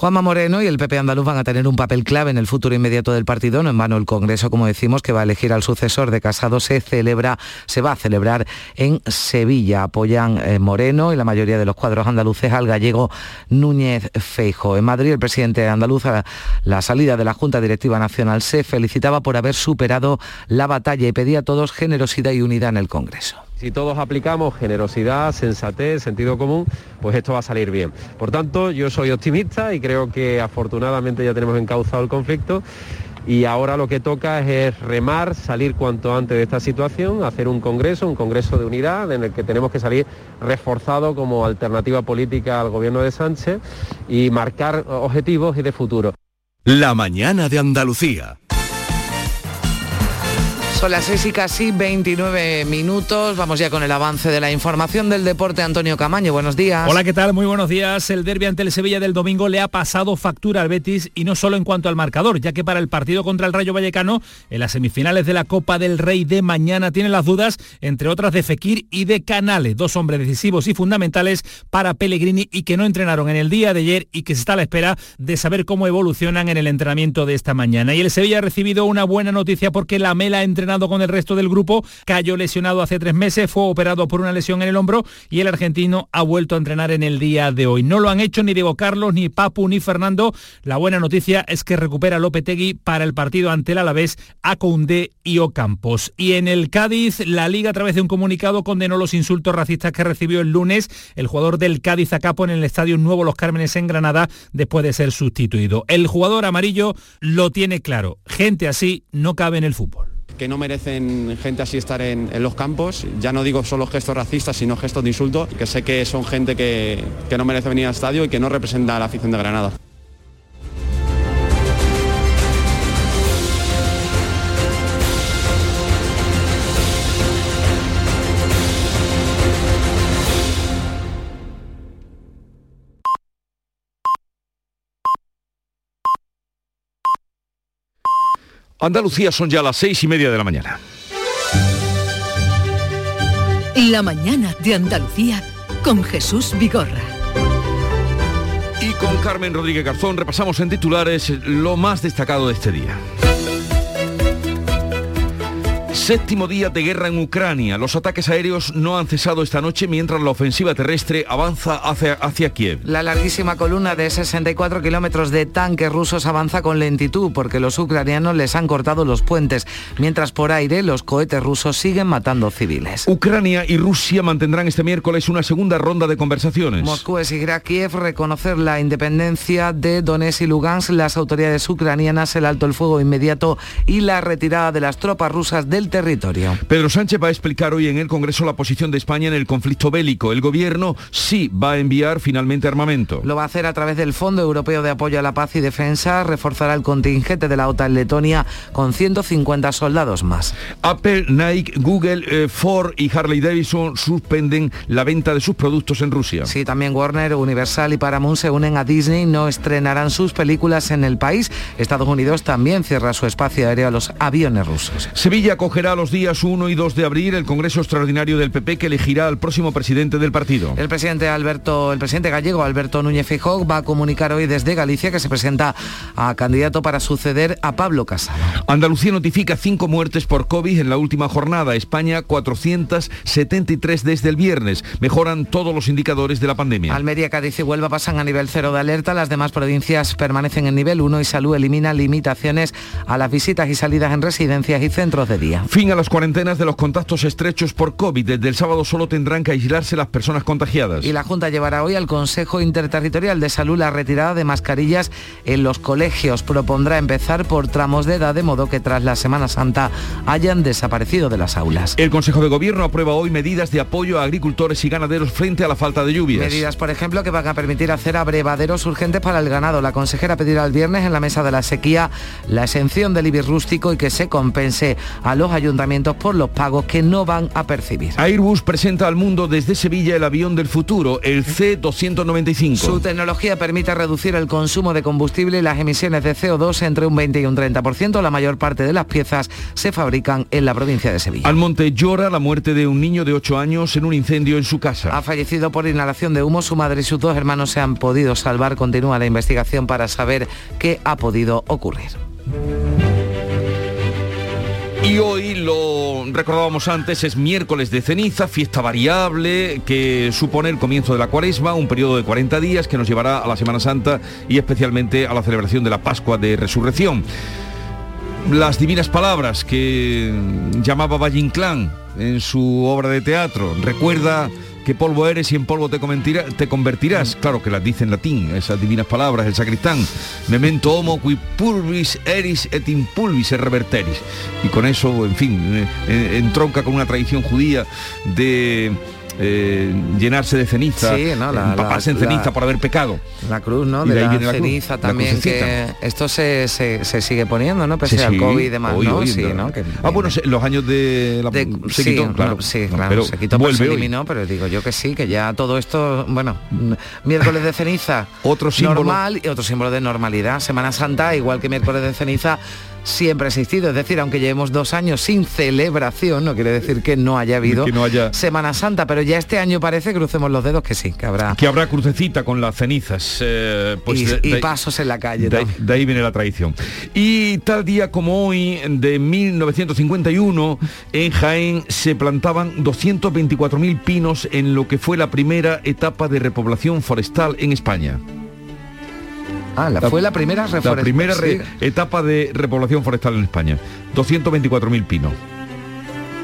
Juanma Moreno y el PP andaluz van a tener un papel clave en el futuro inmediato del partido. No en vano el Congreso, como decimos, que va a elegir al sucesor de Casado, se celebra, se va a celebrar en Sevilla. Apoyan eh, Moreno y la mayoría de los cuadros andaluces al gallego Núñez Feijo. En Madrid, el presidente andaluz, a la salida de la Junta Directiva Nacional, se felicitaba por haber superado la batalla y pedía a todos generosidad y unidad en el Congreso. Si todos aplicamos generosidad, sensatez, sentido común, pues esto va a salir bien. Por tanto, yo soy optimista y creo que afortunadamente ya tenemos encauzado el conflicto y ahora lo que toca es remar, salir cuanto antes de esta situación, hacer un congreso, un congreso de unidad en el que tenemos que salir reforzado como alternativa política al gobierno de Sánchez y marcar objetivos y de futuro. La mañana de Andalucía. Son las 6 y casi 29 minutos. Vamos ya con el avance de la información del deporte. Antonio Camaño, buenos días. Hola, ¿qué tal? Muy buenos días. El derbi ante el Sevilla del domingo le ha pasado factura al Betis y no solo en cuanto al marcador, ya que para el partido contra el Rayo Vallecano, en las semifinales de la Copa del Rey de mañana, tiene las dudas, entre otras, de Fekir y de Canale, dos hombres decisivos y fundamentales para Pellegrini y que no entrenaron en el día de ayer y que se está a la espera de saber cómo evolucionan en el entrenamiento de esta mañana. Y el Sevilla ha recibido una buena noticia porque la Mela entrena con el resto del grupo, cayó lesionado hace tres meses, fue operado por una lesión en el hombro y el argentino ha vuelto a entrenar en el día de hoy. No lo han hecho ni Diego Carlos, ni Papu, ni Fernando. La buena noticia es que recupera Lopetegui para el partido ante el Alavés, a Koundé y Ocampos. Y en el Cádiz, la Liga a través de un comunicado condenó los insultos racistas que recibió el lunes el jugador del Cádiz a capo en el Estadio Nuevo Los Cármenes en Granada después de ser sustituido. El jugador amarillo lo tiene claro. Gente así no cabe en el fútbol que no merecen gente así estar en, los campos. Ya no digo solo gestos racistas, sino gestos de insulto, que sé que son gente que, que no merece venir al estadio y que no representa a la afición de Granada. Andalucía son ya las seis y media de la mañana. La mañana de Andalucía con Jesús Vigorra. Y con Carmen Rodríguez Garzón repasamos en titulares lo más destacado de este día. Séptimo día de guerra en Ucrania. Los ataques aéreos no han cesado esta noche mientras la ofensiva terrestre avanza hacia, hacia Kiev. La larguísima columna de 64 kilómetros de tanques rusos avanza con lentitud porque los ucranianos les han cortado los puentes, mientras por aire los cohetes rusos siguen matando civiles. Ucrania y Rusia mantendrán este miércoles una segunda ronda de conversaciones. Moscú exigirá a Kiev reconocer la independencia de Donetsk y Lugansk, las autoridades ucranianas, el alto el fuego inmediato y la retirada de las tropas rusas del territorio territorio. Pedro Sánchez va a explicar hoy en el Congreso la posición de España en el conflicto bélico. El gobierno sí va a enviar finalmente armamento. Lo va a hacer a través del Fondo Europeo de Apoyo a la Paz y Defensa. Reforzará el contingente de la OTAN en Letonia con 150 soldados más. Apple, Nike, Google, eh, Ford y Harley Davidson suspenden la venta de sus productos en Rusia. Sí, también Warner, Universal y Paramount se unen a Disney. No estrenarán sus películas en el país. Estados Unidos también cierra su espacio aéreo a los aviones rusos. Sevilla cogerá los días 1 y 2 de abril el Congreso Extraordinario del PP que elegirá al próximo presidente del partido. El presidente Alberto, el presidente gallego Alberto Núñez Feijóo va a comunicar hoy desde Galicia que se presenta a candidato para suceder a Pablo Casado. Andalucía notifica cinco muertes por COVID en la última jornada. España 473 desde el viernes. Mejoran todos los indicadores de la pandemia. Almería, Cádiz y Huelva pasan a nivel cero de alerta. Las demás provincias permanecen en nivel 1 y Salud elimina limitaciones a las visitas y salidas en residencias y centros de día. Fin a las cuarentenas de los contactos estrechos por COVID. Desde el sábado solo tendrán que aislarse las personas contagiadas. Y la Junta llevará hoy al Consejo Interterritorial de Salud la retirada de mascarillas en los colegios. Propondrá empezar por tramos de edad de modo que tras la Semana Santa hayan desaparecido de las aulas. El Consejo de Gobierno aprueba hoy medidas de apoyo a agricultores y ganaderos frente a la falta de lluvias. Medidas, por ejemplo, que van a permitir hacer abrevaderos urgentes para el ganado. La consejera pedirá el viernes en la mesa de la sequía la exención del IBI rústico y que se compense a los ayuntamientos ayuntamientos por los pagos que no van a percibir. Airbus presenta al mundo desde Sevilla el avión del futuro, el C-295. Su tecnología permite reducir el consumo de combustible y las emisiones de CO2 entre un 20 y un 30%. La mayor parte de las piezas se fabrican en la provincia de Sevilla. Almonte llora la muerte de un niño de 8 años en un incendio en su casa. Ha fallecido por inhalación de humo. Su madre y sus dos hermanos se han podido salvar. Continúa la investigación para saber qué ha podido ocurrir. Y hoy lo recordábamos antes, es miércoles de ceniza, fiesta variable que supone el comienzo de la cuaresma, un periodo de 40 días que nos llevará a la Semana Santa y especialmente a la celebración de la Pascua de Resurrección. Las divinas palabras que llamaba Valle Inclán en su obra de teatro, recuerda qué polvo eres y en polvo te, te convertirás. Claro que las dice en latín, esas divinas palabras, el sacristán. Memento homo qui pulvis eris et impulvis reverteris. Y con eso, en fin, eh, eh, entronca con una tradición judía de eh, llenarse de ceniza, sí, ¿no? la, en ceniza por haber pecado. La cruz, ¿no? de, la, ceniza también, que esto se, sigue poniendo, ¿no? Pese al COVID y demás, ¿no? sí, ¿no? ah, bueno, los años de la se quitó, claro. sí, claro, pero se quitó, vuelve se eliminó, pero digo yo que sí, que ya todo esto, bueno, miércoles de ceniza, otro símbolo normal y otro símbolo de normalidad. Semana Santa, igual que miércoles de ceniza, siempre ha existido. Es decir, aunque llevemos dos años sin celebración, no quiere decir que no haya habido Que no haya- Semana Santa, pero ya este año parece, crucemos los dedos, que sí, que habrá. Que habrá crucecita con las cenizas. eh, pues y, de- y de- pasos en la calle. De ahí viene la tradición. Y tal día como hoy, de 1951, en Jaén se plantaban 224.000 pinos en lo que fue la primera etapa de repoblación forestal en España. Ah, la, fue la primera La primera re- etapa de repoblación forestal en España. 224.000 pinos.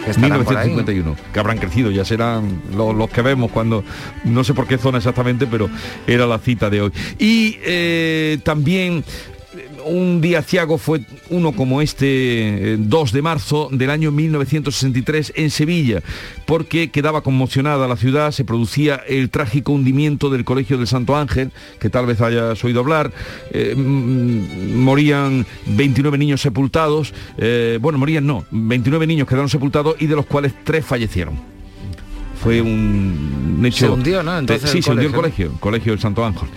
estarán por ahí. 1951, que habrán crecido, ya serán lo- los, que vemos cuando, no sé por qué zona exactamente, pero era la cita de hoy. Y eh, también un día ciago fue uno como este, eh, 2 de marzo del año 1963 en Sevilla, porque quedaba conmocionada la ciudad, se producía el trágico hundimiento del Colegio del Santo Ángel, que tal vez hayas oído hablar, eh, morían 29 niños sepultados, eh, bueno, morían no, 29 niños quedaron sepultados y de los cuales tres fallecieron. Fue un hecho... Se hundió, ¿no? Entonces sí, el se hundió el colegio. colegio, el Colegio del Santo Ángel.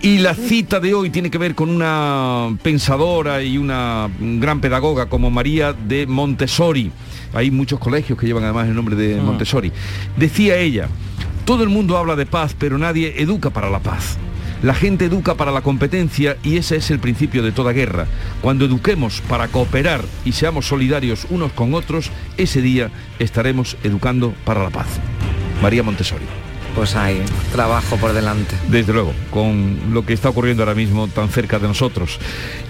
Y la cita de hoy tiene que ver con una pensadora y una gran pedagoga como María de Montessori. Hay muchos colegios que llevan además el nombre de Montessori. Decía ella, todo el mundo habla de paz, pero nadie educa para la paz. La gente educa para la competencia y ese es el principio de toda guerra. Cuando eduquemos para cooperar y seamos solidarios unos con otros, ese día estaremos educando para la paz. María Montessori. Pues hay trabajo por delante. Desde luego, con lo que está ocurriendo ahora mismo tan cerca de nosotros.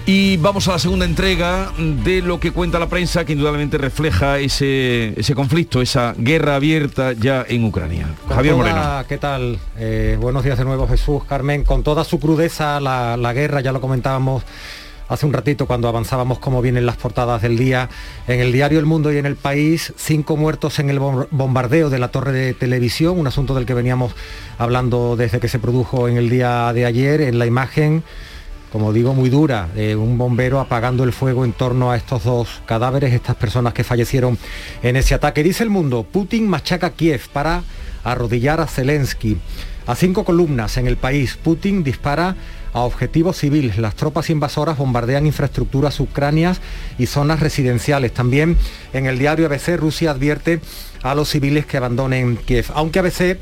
Y vamos a la segunda entrega de lo que cuenta la prensa, que indudablemente refleja ese, ese conflicto, esa guerra abierta ya en Ucrania. Con Javier toda- Moreno. ¿Qué tal? Eh, buenos días de nuevo Jesús, Carmen. Con toda su crudeza, la, la guerra, ya lo comentábamos hace un ratito cuando avanzábamos cómo vienen las portadas del día. En el diario El Mundo y en el País, cinco muertos en el bom- bombardeo de la torre de televisión, un asunto del que veníamos hablando desde que se produjo en el día de ayer. En la imagen como digo, muy dura, un bombero apagando el fuego en torno a estos dos cadáveres, estas personas que fallecieron en ese ataque. Dice el mundo, Putin machaca Kiev para arrodillar a Zelensky. A cinco columnas en el país, Putin dispara a objetivos civiles. Las tropas invasoras bombardean infraestructuras ucranias y zonas residenciales. También en el diario ABC, Rusia advierte a los civiles que abandonen Kiev. Aunque ABC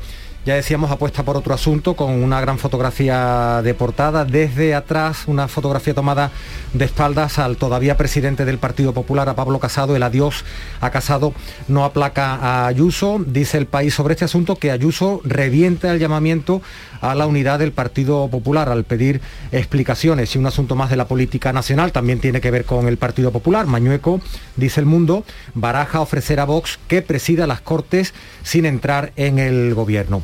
ya decíamos, apuesta por otro asunto con una gran fotografía de portada. Desde atrás, una fotografía tomada de espaldas al todavía presidente del Partido Popular, a Pablo Casado. El adiós a Casado no aplaca a Ayuso. Dice el país sobre este asunto que Ayuso revienta el llamamiento a la unidad del Partido Popular al pedir explicaciones. Y un asunto más de la política nacional también tiene que ver con el Partido Popular. Mañueco, dice el mundo, baraja ofrecer a Vox que presida las Cortes sin entrar en el gobierno.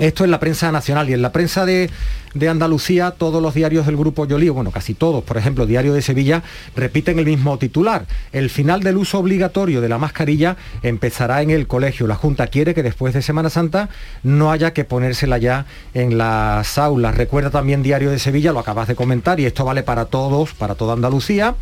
Esto en la prensa nacional y en la prensa de, de Andalucía, todos los diarios del Grupo Yolío, bueno, casi todos, por ejemplo, Diario de Sevilla, repiten el mismo titular. El final del uso obligatorio de la mascarilla empezará en el colegio. La Junta quiere que después de Semana Santa no haya que ponérsela ya en las aulas. Recuerda también Diario de Sevilla, lo acabas de comentar, y esto vale para todos, para toda Andalucía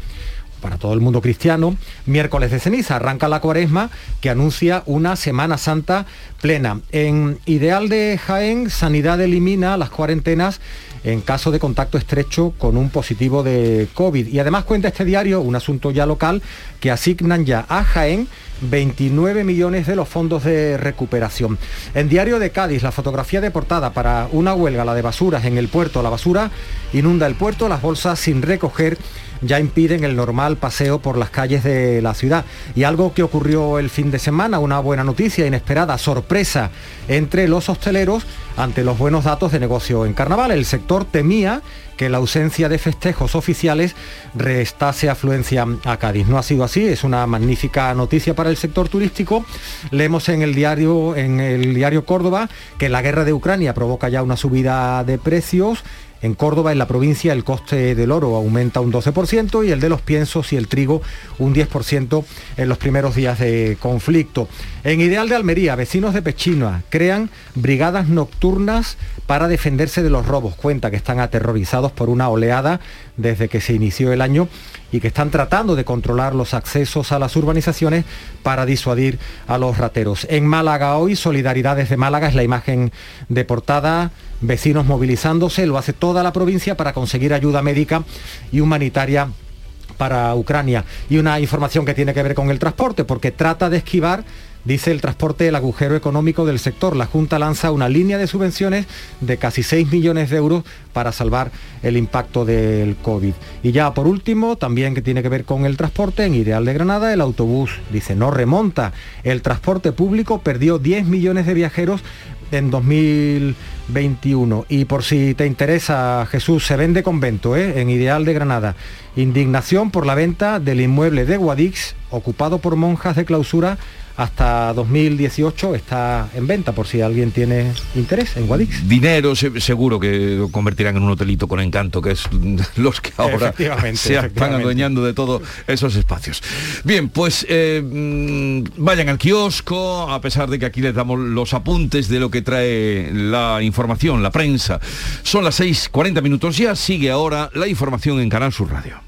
para todo el mundo cristiano, miércoles de ceniza, arranca la cuaresma que anuncia una Semana Santa plena. En Ideal de Jaén, Sanidad elimina las cuarentenas en caso de contacto estrecho con un positivo de COVID. Y además cuenta este diario, un asunto ya local, que asignan ya a Jaén 29 millones de los fondos de recuperación. En Diario de Cádiz, la fotografía de portada para una huelga, la de basuras en el puerto. La basura inunda el puerto, las bolsas sin recoger ya impiden el normal paseo por las calles de la ciudad. Y algo que ocurrió el fin de semana, una buena noticia inesperada, sorpresa entre los hosteleros ante los buenos datos de negocio en carnaval. El sector temía que la ausencia de festejos oficiales restase afluencia a Cádiz. No ha sido así, es una magnífica noticia para el sector turístico. Leemos en el diario, en el diario Córdoba que la guerra de Ucrania provoca ya una subida de precios. En Córdoba, en la provincia, el coste del oro aumenta un 12% y el de los piensos y el trigo un 10% en los primeros días de conflicto. En Ideal de Almería, vecinos de Pechina crean brigadas nocturnas para defenderse de los robos. Cuenta que están aterrorizados por una oleada desde que se inició el año y que están tratando de controlar los accesos a las urbanizaciones para disuadir a los rateros. En Málaga hoy, Solidaridad desde Málaga es la imagen de portada, vecinos movilizándose, lo hace toda la provincia para conseguir ayuda médica y humanitaria para Ucrania. Y una información que tiene que ver con el transporte, porque trata de esquivar dice el transporte el agujero económico del sector. La Junta lanza una línea de subvenciones de casi 6 millones de euros para salvar el impacto del COVID. Y ya por último, también que tiene que ver con el transporte, en Ideal de Granada el autobús, dice, no remonta. El transporte público perdió 10 millones de viajeros en 2021. Y por si te interesa, Jesús, se vende convento ¿eh? en Ideal de Granada. Indignación por la venta del inmueble de Guadix, ocupado por monjas de clausura hasta 2018 está en venta por si alguien tiene interés en Guadix. Dinero seguro que convertirán en un hotelito con encanto, que es los que ahora se están adueñando de todos esos espacios. Bien, pues eh, mm, vayan al kiosco, a pesar de que aquí les damos los apuntes de lo que trae la información, la prensa. Son las 6.40 minutos ya, sigue ahora la información en Canal Sur Radio.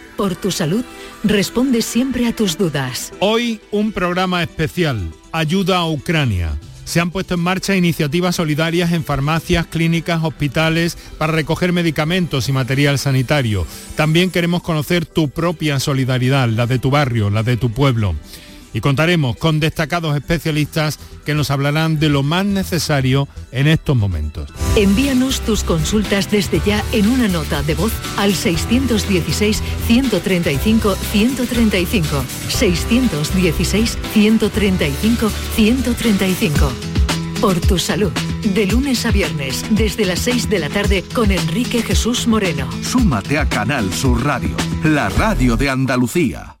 por tu salud, responde siempre a tus dudas. Hoy un programa especial, Ayuda a Ucrania. Se han puesto en marcha iniciativas solidarias en farmacias, clínicas, hospitales para recoger medicamentos y material sanitario. También queremos conocer tu propia solidaridad, la de tu barrio, la de tu pueblo y contaremos con destacados especialistas que nos hablarán de lo más necesario en estos momentos. Envíanos tus consultas desde ya en una nota de voz al 616-135-135. 616-135-135. Por tu salud. De lunes a viernes, desde las 6 de la tarde, con Enrique Jesús Moreno. Súmate a Canal Sur Radio, la radio de Andalucía.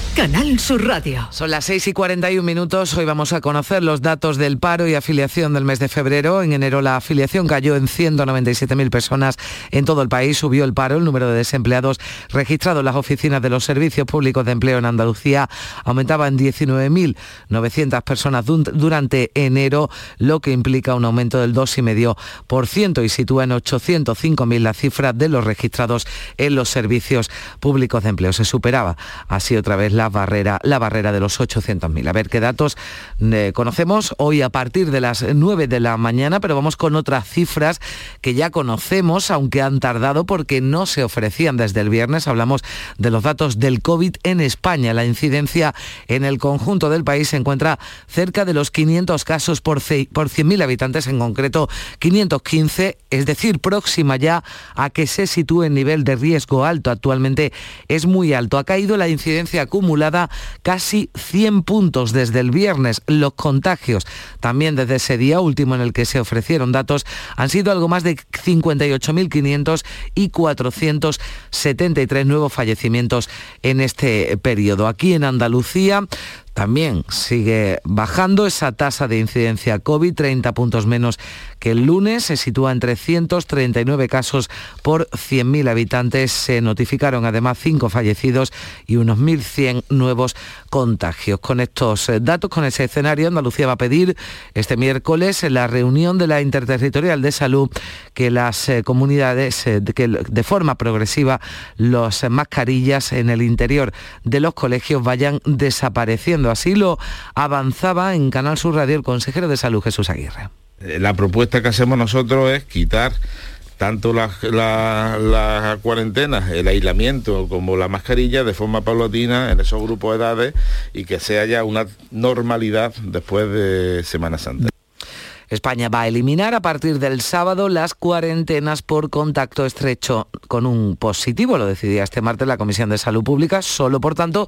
Canal Sur Radio. Son las 6 y 41 minutos. Hoy vamos a conocer los datos del paro y afiliación del mes de febrero. En enero la afiliación cayó en 197.000 personas en todo el país. Subió el paro. El número de desempleados registrados en las oficinas de los servicios públicos de empleo en Andalucía aumentaba en 19.900 personas durante enero, lo que implica un aumento del 2,5% y sitúa en 805.000 la cifra de los registrados en los servicios públicos de empleo. Se superaba así otra vez la la barrera, la barrera de los 800.000. A ver qué datos eh, conocemos hoy a partir de las 9 de la mañana, pero vamos con otras cifras que ya conocemos, aunque han tardado porque no se ofrecían desde el viernes. Hablamos de los datos del COVID en España. La incidencia en el conjunto del país se encuentra cerca de los 500 casos por, por 100.000 habitantes, en concreto 515, es decir, próxima ya a que se sitúe en nivel de riesgo alto. Actualmente es muy alto. Ha caído la incidencia acumulada casi 100 puntos desde el viernes. Los contagios también desde ese día último en el que se ofrecieron datos han sido algo más de 58.500 y 473 nuevos fallecimientos en este periodo. Aquí en Andalucía también sigue bajando esa tasa de incidencia COVID, 30 puntos menos que el lunes, se sitúa en 339 casos por 100.000 habitantes. Se notificaron además cinco fallecidos y unos 1.100 nuevos contagios. Con estos eh, datos, con ese escenario, Andalucía va a pedir este miércoles en la reunión de la Interterritorial de Salud que las eh, comunidades, eh, que de forma progresiva, las mascarillas en el interior de los colegios vayan desapareciendo Así lo avanzaba en Canal Sur Radio el consejero de Salud Jesús Aguirre. Eh, la propuesta que hacemos nosotros es quitar tanto las cuarentenas, el aislamiento como la mascarilla de forma paulatina en esos grupos de edades y que sea ya una normalidad después de Semana Santa. España va a eliminar a partir del sábado las cuarentenas por contacto estrecho con un positivo. Lo decidía este martes la Comisión de Salud Pública, solo por tanto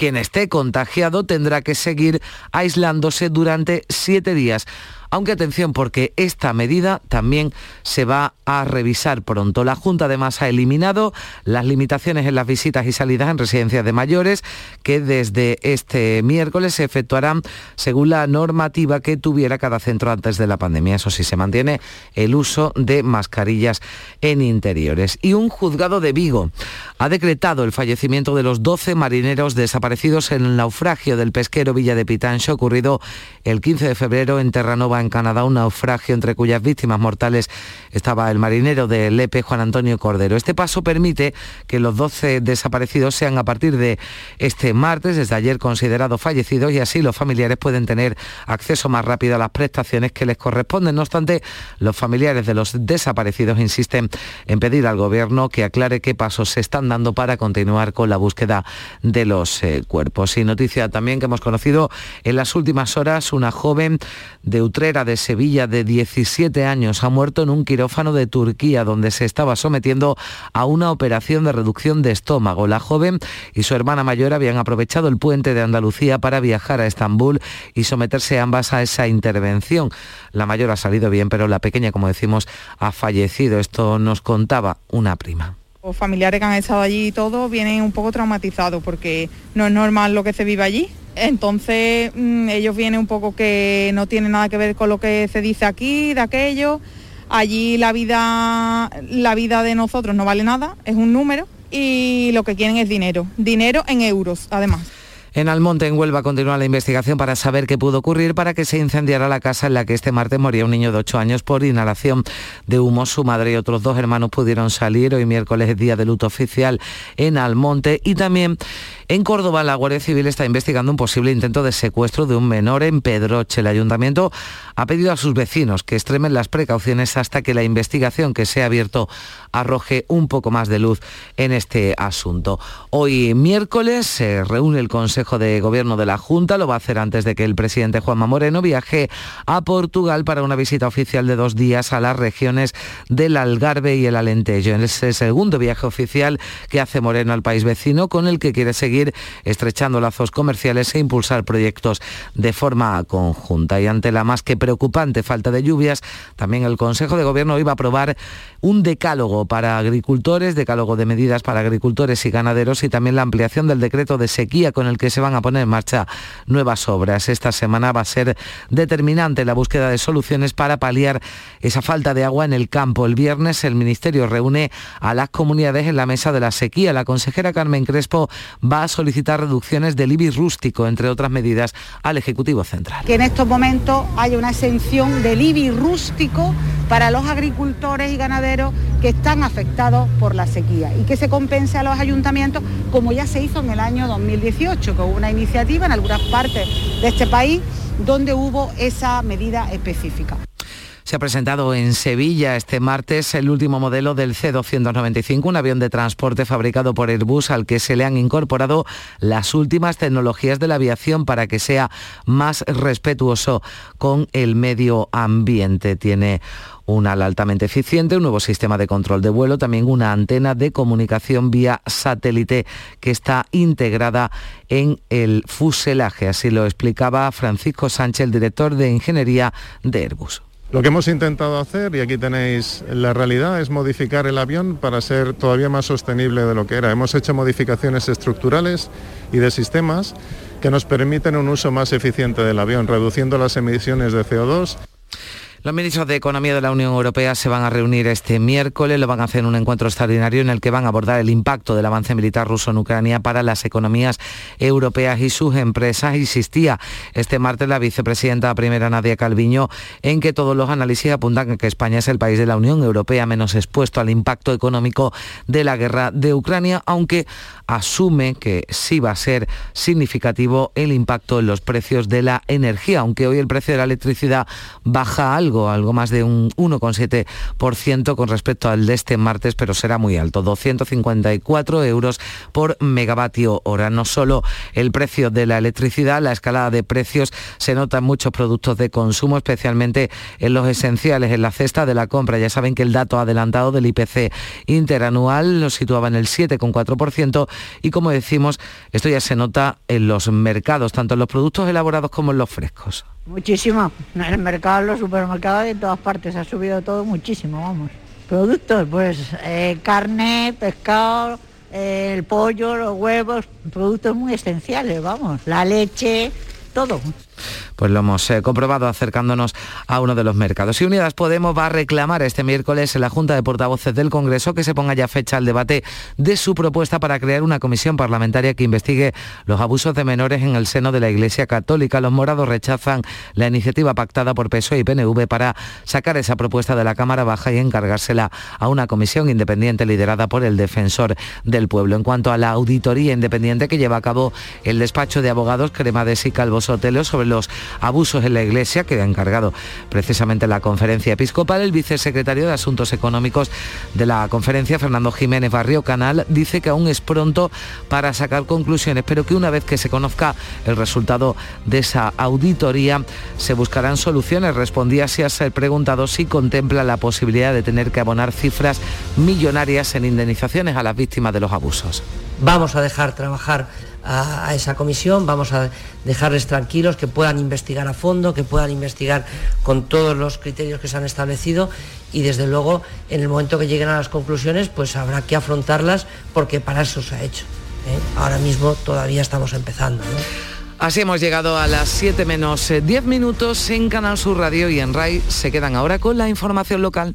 Quien esté contagiado tendrá que seguir aislándose durante siete días aunque atención porque esta medida también se va a revisar pronto. La Junta además ha eliminado las limitaciones en las visitas y salidas en residencias de mayores que desde este miércoles se efectuarán según la normativa que tuviera cada centro antes de la pandemia. Eso sí, se mantiene el uso de mascarillas en interiores. Y un juzgado de Vigo ha decretado el fallecimiento de los 12 marineros desaparecidos en el naufragio del pesquero Villa de Pitancho ocurrido el 15 de febrero en Terranova en Canadá un naufragio entre cuyas víctimas mortales estaba el marinero de Lepe, Juan Antonio Cordero. Este paso permite que los 12 desaparecidos sean a partir de este martes, desde ayer considerados fallecidos, y así los familiares pueden tener acceso más rápido a las prestaciones que les corresponden. No obstante, los familiares de los desaparecidos insisten en pedir al Gobierno que aclare qué pasos se están dando para continuar con la búsqueda de los eh, cuerpos. Y noticia también que hemos conocido en las últimas horas, una joven de Utrecht de Sevilla de 17 años ha muerto en un quirófano de Turquía donde se estaba sometiendo a una operación de reducción de estómago. La joven y su hermana mayor habían aprovechado el puente de Andalucía para viajar a Estambul y someterse ambas a esa intervención. La mayor ha salido bien, pero la pequeña, como decimos, ha fallecido. Esto nos contaba una prima. Los familiares que han estado allí y todo vienen un poco traumatizados porque no es normal lo que se vive allí. Entonces mm, ellos vienen un poco que no tienen nada que ver con lo que se dice aquí, de aquello. Allí la vida, la vida de nosotros no vale nada, es un número y lo que quieren es dinero, dinero en euros además. En Almonte, en Huelva, continúa la investigación para saber qué pudo ocurrir para que se incendiara la casa en la que este martes moría un niño de 8 años por inhalación de humo. Su madre y otros dos hermanos pudieron salir. Hoy miércoles es día de luto oficial en Almonte. Y también en Córdoba, la Guardia Civil está investigando un posible intento de secuestro de un menor en Pedroche. El ayuntamiento ha pedido a sus vecinos que extremen las precauciones hasta que la investigación que se ha abierto arroje un poco más de luz en este asunto. Hoy miércoles se reúne el Consejo de Gobierno de la Junta, lo va a hacer antes de que el presidente Juanma Moreno viaje a Portugal para una visita oficial de dos días a las regiones del Algarve y el Alentejo. Es el segundo viaje oficial que hace Moreno al país vecino con el que quiere seguir estrechando lazos comerciales e impulsar proyectos de forma conjunta. Y ante la más que preocupante falta de lluvias, también el Consejo de Gobierno iba a aprobar un decálogo para agricultores, decálogo de medidas para agricultores y ganaderos y también la ampliación del decreto de sequía con el que se van a poner en marcha nuevas obras. Esta semana va a ser determinante la búsqueda de soluciones para paliar esa falta de agua en el campo. El viernes el Ministerio reúne a las comunidades en la mesa de la sequía. La consejera Carmen Crespo va a solicitar reducciones del IBI rústico, entre otras medidas, al Ejecutivo Central. Que en estos momentos haya una exención del IBI rústico para los agricultores y ganaderos que están afectados por la sequía y que se compense a los ayuntamientos como ya se hizo en el año 2018, hubo una iniciativa en algunas partes de este país donde hubo esa medida específica. Se ha presentado en Sevilla este martes el último modelo del C-295, un avión de transporte fabricado por Airbus al que se le han incorporado las últimas tecnologías de la aviación para que sea más respetuoso con el medio ambiente. Tiene un ala altamente eficiente, un nuevo sistema de control de vuelo, también una antena de comunicación vía satélite que está integrada en el fuselaje. Así lo explicaba Francisco Sánchez, el director de ingeniería de Airbus. Lo que hemos intentado hacer, y aquí tenéis la realidad, es modificar el avión para ser todavía más sostenible de lo que era. Hemos hecho modificaciones estructurales y de sistemas que nos permiten un uso más eficiente del avión, reduciendo las emisiones de CO2 los ministros de Economía de la Unión Europea se van a reunir este miércoles, lo van a hacer en un encuentro extraordinario en el que van a abordar el impacto del avance militar ruso en Ucrania para las economías europeas y sus empresas. Insistía este martes la vicepresidenta primera Nadia Calviño en que todos los análisis apuntan a que España es el país de la Unión Europea menos expuesto al impacto económico de la guerra de Ucrania, aunque asume que sí va a ser significativo el impacto en los precios de la energía, aunque hoy el precio de la electricidad baja algo algo, más de un 1,7% con respecto al de este martes, pero será muy alto, 254 euros por megavatio hora. No solo el precio de la electricidad, la escalada de precios se nota en muchos productos de consumo, especialmente en los esenciales, en la cesta de la compra. Ya saben que el dato adelantado del IPC interanual lo situaba en el 7,4% y como decimos, esto ya se nota en los mercados, tanto en los productos elaborados como en los frescos. Muchísimo. En el mercado, en los supermercados y en todas partes ha subido todo muchísimo, vamos. Productos, pues eh, carne, pescado, eh, el pollo, los huevos, productos muy esenciales, vamos. La leche, todo. Pues lo hemos eh, comprobado acercándonos a uno de los mercados. Y Unidas Podemos va a reclamar este miércoles en la Junta de Portavoces del Congreso que se ponga ya fecha al debate de su propuesta para crear una comisión parlamentaria que investigue los abusos de menores en el seno de la Iglesia Católica. Los morados rechazan la iniciativa pactada por PSOE y PNV para sacar esa propuesta de la Cámara Baja y encargársela a una comisión independiente liderada por el defensor del pueblo. En cuanto a la auditoría independiente que lleva a cabo el despacho de abogados Cremades y Calvo Sotelo sobre los abusos en la Iglesia, que ha encargado precisamente la conferencia episcopal. El vicesecretario de Asuntos Económicos de la conferencia, Fernando Jiménez Barrio Canal, dice que aún es pronto para sacar conclusiones, pero que una vez que se conozca el resultado de esa auditoría, se buscarán soluciones. Respondía así a ser preguntado si contempla la posibilidad de tener que abonar cifras millonarias en indemnizaciones a las víctimas de los abusos. Vamos a dejar trabajar a, esa comisión, vamos a dejarles tranquilos, que puedan investigar a fondo, que puedan investigar con todos los criterios que se han establecido y desde luego en el momento que lleguen a las conclusiones pues habrá que afrontarlas porque para eso se ha hecho. ¿eh? Ahora mismo todavía estamos empezando. Así hemos llegado a las 7 menos 10 minutos en Canal Sur Radio y en RAI. Se quedan ahora con la información local.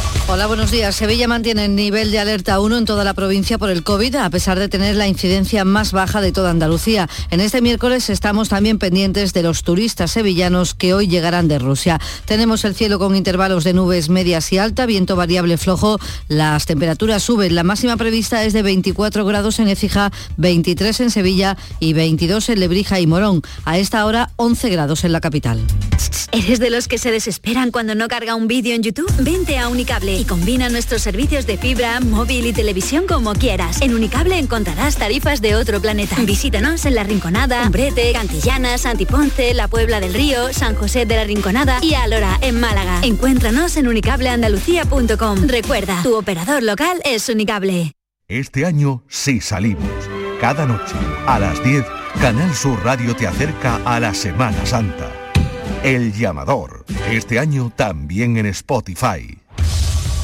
Hola, buenos días. Sevilla mantiene el nivel de alerta 1 en toda la provincia por el COVID, a pesar de tener la incidencia más baja de toda Andalucía. En este miércoles estamos también pendientes de los turistas sevillanos que hoy llegarán de Rusia. Tenemos el cielo con intervalos de nubes medias y alta, viento variable flojo. Las temperaturas suben. La máxima prevista es de 24 grados en Écija, 23 en Sevilla y 22 en Lebrija y Morón. A esta hora 11 grados en la capital. ¿Eres de los que se desesperan cuando no carga un vídeo en YouTube? Vente a Unicable y combina nuestros servicios de fibra, móvil y televisión como quieras. En Unicable encontrarás tarifas de otro planeta. Visítanos en La Rinconada, Umbrete, Cantillana, Santiponce, La Puebla del Río, San José de la Rinconada y Alora, en Málaga. Encuéntranos en unicableandalucía.com. Recuerda, tu operador local es Unicable. Este año sí salimos. Cada noche, a las 10, Canal Sur Radio te acerca a la Semana Santa. El llamador. Este año también en Spotify.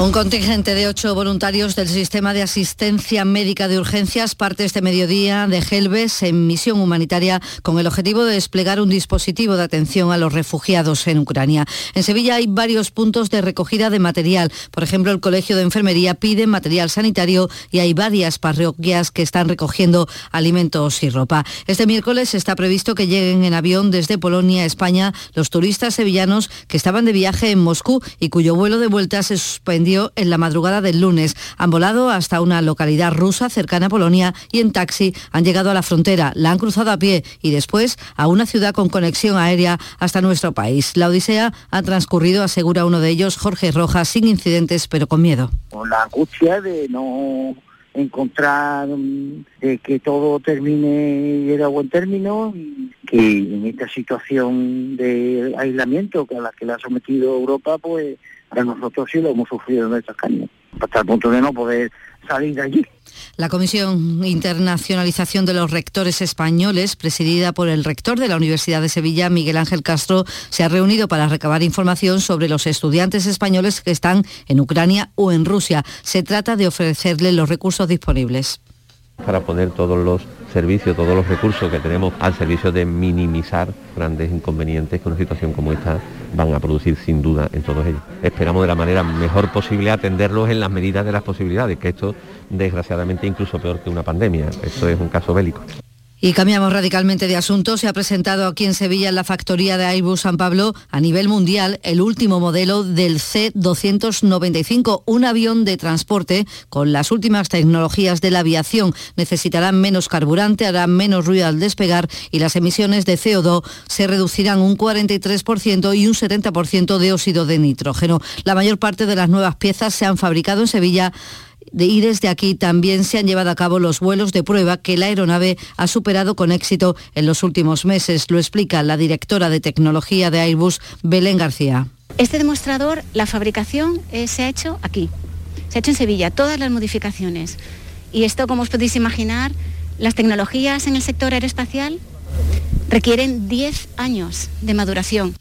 Un contingente de ocho voluntarios del Sistema de Asistencia Médica de Urgencias parte este mediodía de Gelbes en misión humanitaria con el objetivo de desplegar un dispositivo de atención a los refugiados en Ucrania. En Sevilla hay varios puntos de recogida de material. Por ejemplo, el Colegio de Enfermería pide material sanitario y hay varias parroquias que están recogiendo alimentos y ropa. Este miércoles está previsto que lleguen en avión desde Polonia a España los turistas sevillanos que estaban de viaje en Moscú y cuyo vuelo de vuelta se suspendió en la madrugada del lunes. Han volado hasta una localidad rusa cercana a Polonia y en taxi han llegado a la frontera, la han cruzado a pie y después a una ciudad con conexión aérea hasta nuestro país. La odisea ha transcurrido, asegura uno de ellos, Jorge Rojas, sin incidentes pero con miedo. Con la angustia de no encontrar de que todo termine y era buen término y que en esta situación de aislamiento a la que la ha sometido Europa, pues para nosotros sí lo hemos sufrido en nuestras carnes, hasta el punto de no poder salir de allí. La Comisión Internacionalización de los Rectores Españoles, presidida por el rector de la Universidad de Sevilla, Miguel Ángel Castro, se ha reunido para recabar información sobre los estudiantes españoles que están en Ucrania o en Rusia. Se trata de ofrecerles los recursos disponibles. Para poner todos los servicios, todos los recursos que tenemos al servicio de minimizar grandes inconvenientes que una situación como esta van a producir sin duda en todos ellos. Esperamos de la manera mejor posible atenderlos en las medidas de las posibilidades, que esto desgraciadamente incluso peor que una pandemia, esto es un caso bélico. Y cambiamos radicalmente de asunto. Se ha presentado aquí en Sevilla, en la factoría de Airbus San Pablo, a nivel mundial, el último modelo del C-295, un avión de transporte con las últimas tecnologías de la aviación. Necesitarán menos carburante, harán menos ruido al despegar y las emisiones de CO2 se reducirán un 43% y un 70% de óxido de nitrógeno. La mayor parte de las nuevas piezas se han fabricado en Sevilla y desde aquí también se han llevado a cabo los vuelos de prueba que la aeronave ha superado con éxito en los últimos meses. Lo explica la directora de tecnología de Airbus, Belén García. Este demostrador, la fabricación eh, se ha hecho aquí, se ha hecho en Sevilla, todas las modificaciones. Y esto, como os podéis imaginar, las tecnologías en el sector aeroespacial requieren 10 años de maduración.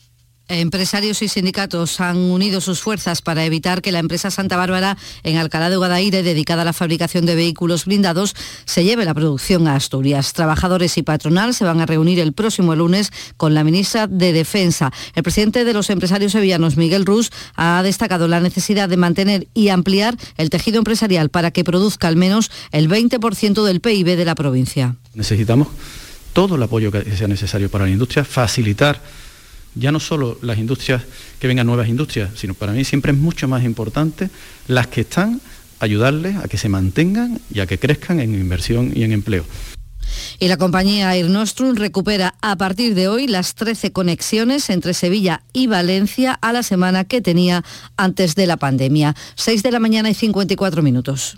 Empresarios y sindicatos han unido sus fuerzas para evitar que la empresa Santa Bárbara en Alcalá de Guadaire, dedicada a la fabricación de vehículos blindados, se lleve la producción a Asturias. Trabajadores y patronal se van a reunir el próximo lunes con la ministra de Defensa. El presidente de los empresarios sevillanos, Miguel Rus, ha destacado la necesidad de mantener y ampliar el tejido empresarial para que produzca al menos el 20% del PIB de la provincia. Necesitamos todo el apoyo que sea necesario para la industria, facilitar ya no solo las industrias, que vengan nuevas industrias, sino para mí siempre es mucho más importante las que están, ayudarles a que se mantengan y a que crezcan en inversión y en empleo. Y la compañía Air Nostrum recupera a partir de hoy las 13 conexiones entre Sevilla y Valencia a la semana que tenía antes de la pandemia. 6 de la mañana y 54 minutos.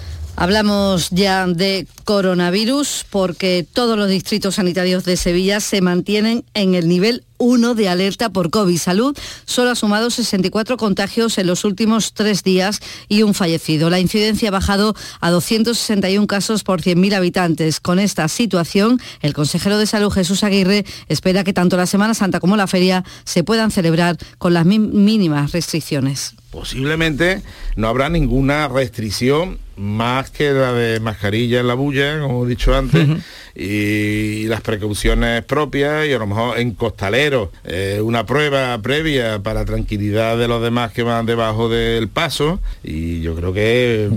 Hablamos ya de coronavirus porque todos los distritos sanitarios de Sevilla se mantienen en el nivel 1 de alerta por COVID. Salud solo ha sumado 64 contagios en los últimos tres días y un fallecido. La incidencia ha bajado a 261 casos por 100.000 habitantes. Con esta situación, el consejero de Salud Jesús Aguirre espera que tanto la Semana Santa como la feria se puedan celebrar con las mínimas restricciones. Posiblemente no habrá ninguna restricción más que la de mascarilla en la bulla, como he dicho antes, y las precauciones propias y a lo mejor en costaleros eh, una prueba previa para tranquilidad de los demás que van debajo del paso y yo creo que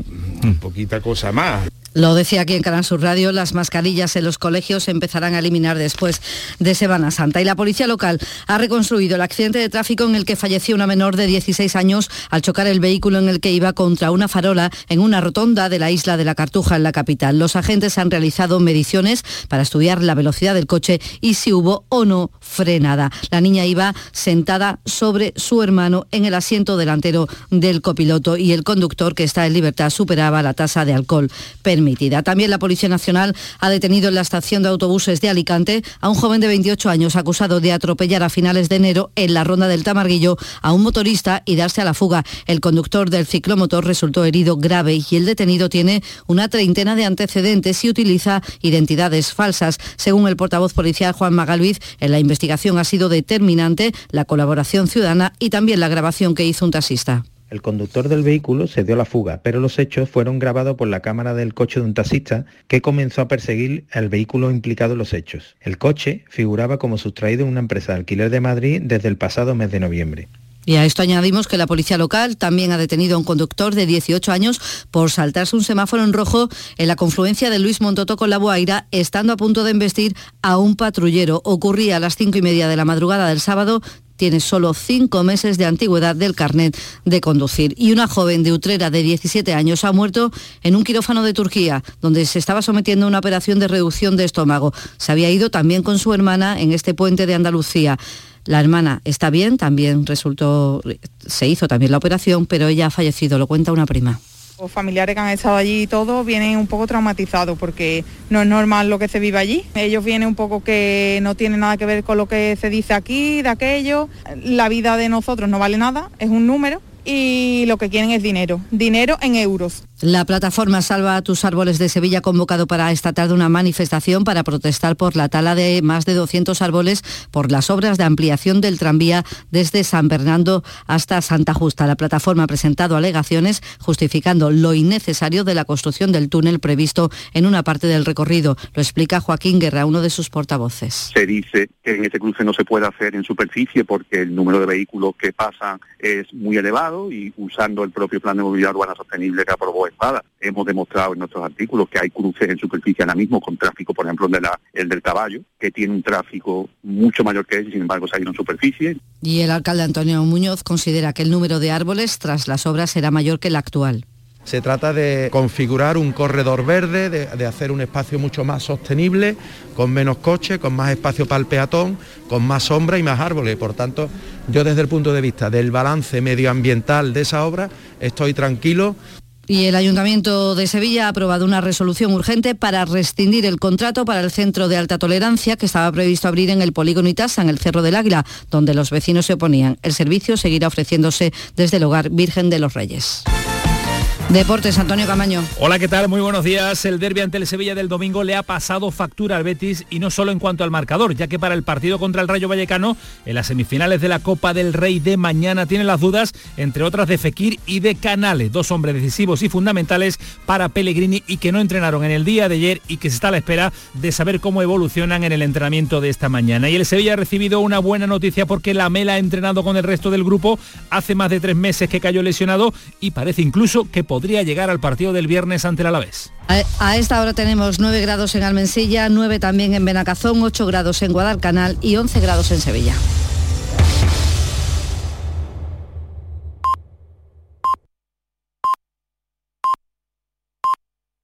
poquita cosa más. Lo decía aquí en Canal Sur Radio, las mascarillas en los colegios se empezarán a eliminar después de Semana Santa. Y la policía local ha reconstruido el accidente de tráfico en el que falleció una menor de 16 años al chocar el vehículo en el que iba contra una farola en una rotonda de la isla de la Cartuja en la capital. Los agentes han realizado mediciones para estudiar la velocidad del coche y si hubo o no frenada. La niña iba sentada sobre su hermano en el asiento delantero del copiloto y el conductor que está en libertad superaba la tasa de alcohol. También la Policía Nacional ha detenido en la estación de autobuses de Alicante a un joven de 28 años acusado de atropellar a finales de enero en la ronda del Tamarguillo a un motorista y darse a la fuga. El conductor del ciclomotor resultó herido grave y el detenido tiene una treintena de antecedentes y utiliza identidades falsas. Según el portavoz policial Juan Magalviz, en la investigación ha sido determinante la colaboración ciudadana y también la grabación que hizo un taxista. El conductor del vehículo se dio la fuga, pero los hechos fueron grabados por la cámara del coche de un taxista que comenzó a perseguir al vehículo implicado en los hechos. El coche figuraba como sustraído en una empresa de alquiler de Madrid desde el pasado mes de noviembre. Y a esto añadimos que la policía local también ha detenido a un conductor de 18 años por saltarse un semáforo en rojo en la confluencia de Luis Montoto con la Boaira, estando a punto de embestir a un patrullero. Ocurría a las cinco y media de la madrugada del sábado tiene solo cinco meses de antigüedad del carnet de conducir. Y una joven de Utrera de 17 años ha muerto en un quirófano de Turquía, donde se estaba sometiendo a una operación de reducción de estómago. Se había ido también con su hermana en este puente de Andalucía. La hermana está bien, también resultó, se hizo también la operación, pero ella ha fallecido, lo cuenta una prima. Los familiares que han estado allí y todo vienen un poco traumatizados porque no es normal lo que se vive allí. Ellos vienen un poco que no tienen nada que ver con lo que se dice aquí, de aquello. La vida de nosotros no vale nada, es un número y lo que quieren es dinero, dinero en euros. La plataforma Salva a tus árboles de Sevilla ha convocado para esta tarde una manifestación para protestar por la tala de más de 200 árboles por las obras de ampliación del tranvía desde San Bernardo hasta Santa Justa. La plataforma ha presentado alegaciones justificando lo innecesario de la construcción del túnel previsto en una parte del recorrido. Lo explica Joaquín Guerra, uno de sus portavoces. Se dice que en ese cruce no se puede hacer en superficie porque el número de vehículos que pasan es muy elevado y usando el propio plan de movilidad urbana sostenible que aprobó Espada, hemos demostrado en nuestros artículos que hay cruces en superficie ahora mismo con tráfico, por ejemplo, de la, el del caballo, que tiene un tráfico mucho mayor que ese, sin embargo se ha ido en superficie. Y el alcalde Antonio Muñoz considera que el número de árboles tras las obras será mayor que el actual. Se trata de configurar un corredor verde, de, hacer un espacio mucho más sostenible, con menos coches, con más espacio para el peatón, con más sombra y más árboles. Por tanto, yo desde el punto de vista del balance medioambiental de esa obra estoy tranquilo. Y el Ayuntamiento de Sevilla ha aprobado una resolución urgente para rescindir el contrato para el centro de alta tolerancia que estaba previsto abrir en el polígono Itasa, en el Cerro del Águila, donde los vecinos se oponían. El servicio seguirá ofreciéndose desde el hogar Virgen de los Reyes. Deportes, Antonio Camaño. Hola, ¿qué tal? Muy buenos días. El derbi ante el Sevilla del domingo le ha pasado factura al Betis y no solo en cuanto al marcador, ya que para el partido contra el Rayo Vallecano, en las semifinales de la Copa del Rey de mañana, tiene las dudas, entre otras, de Fekir y de Canales, dos hombres decisivos y fundamentales para Pellegrini y que no entrenaron en el día de ayer y que se está a la espera de saber cómo evolucionan en el entrenamiento de esta mañana. Y el Sevilla ha recibido una buena noticia porque la Mela ha entrenado con el resto del grupo hace más de tres meses que cayó lesionado y parece incluso que podría llegar al partido del viernes ante el Alavés. A esta hora tenemos 9 grados en Almensilla, 9 también en Benacazón, 8 grados en Guadalcanal y 11 grados en Sevilla.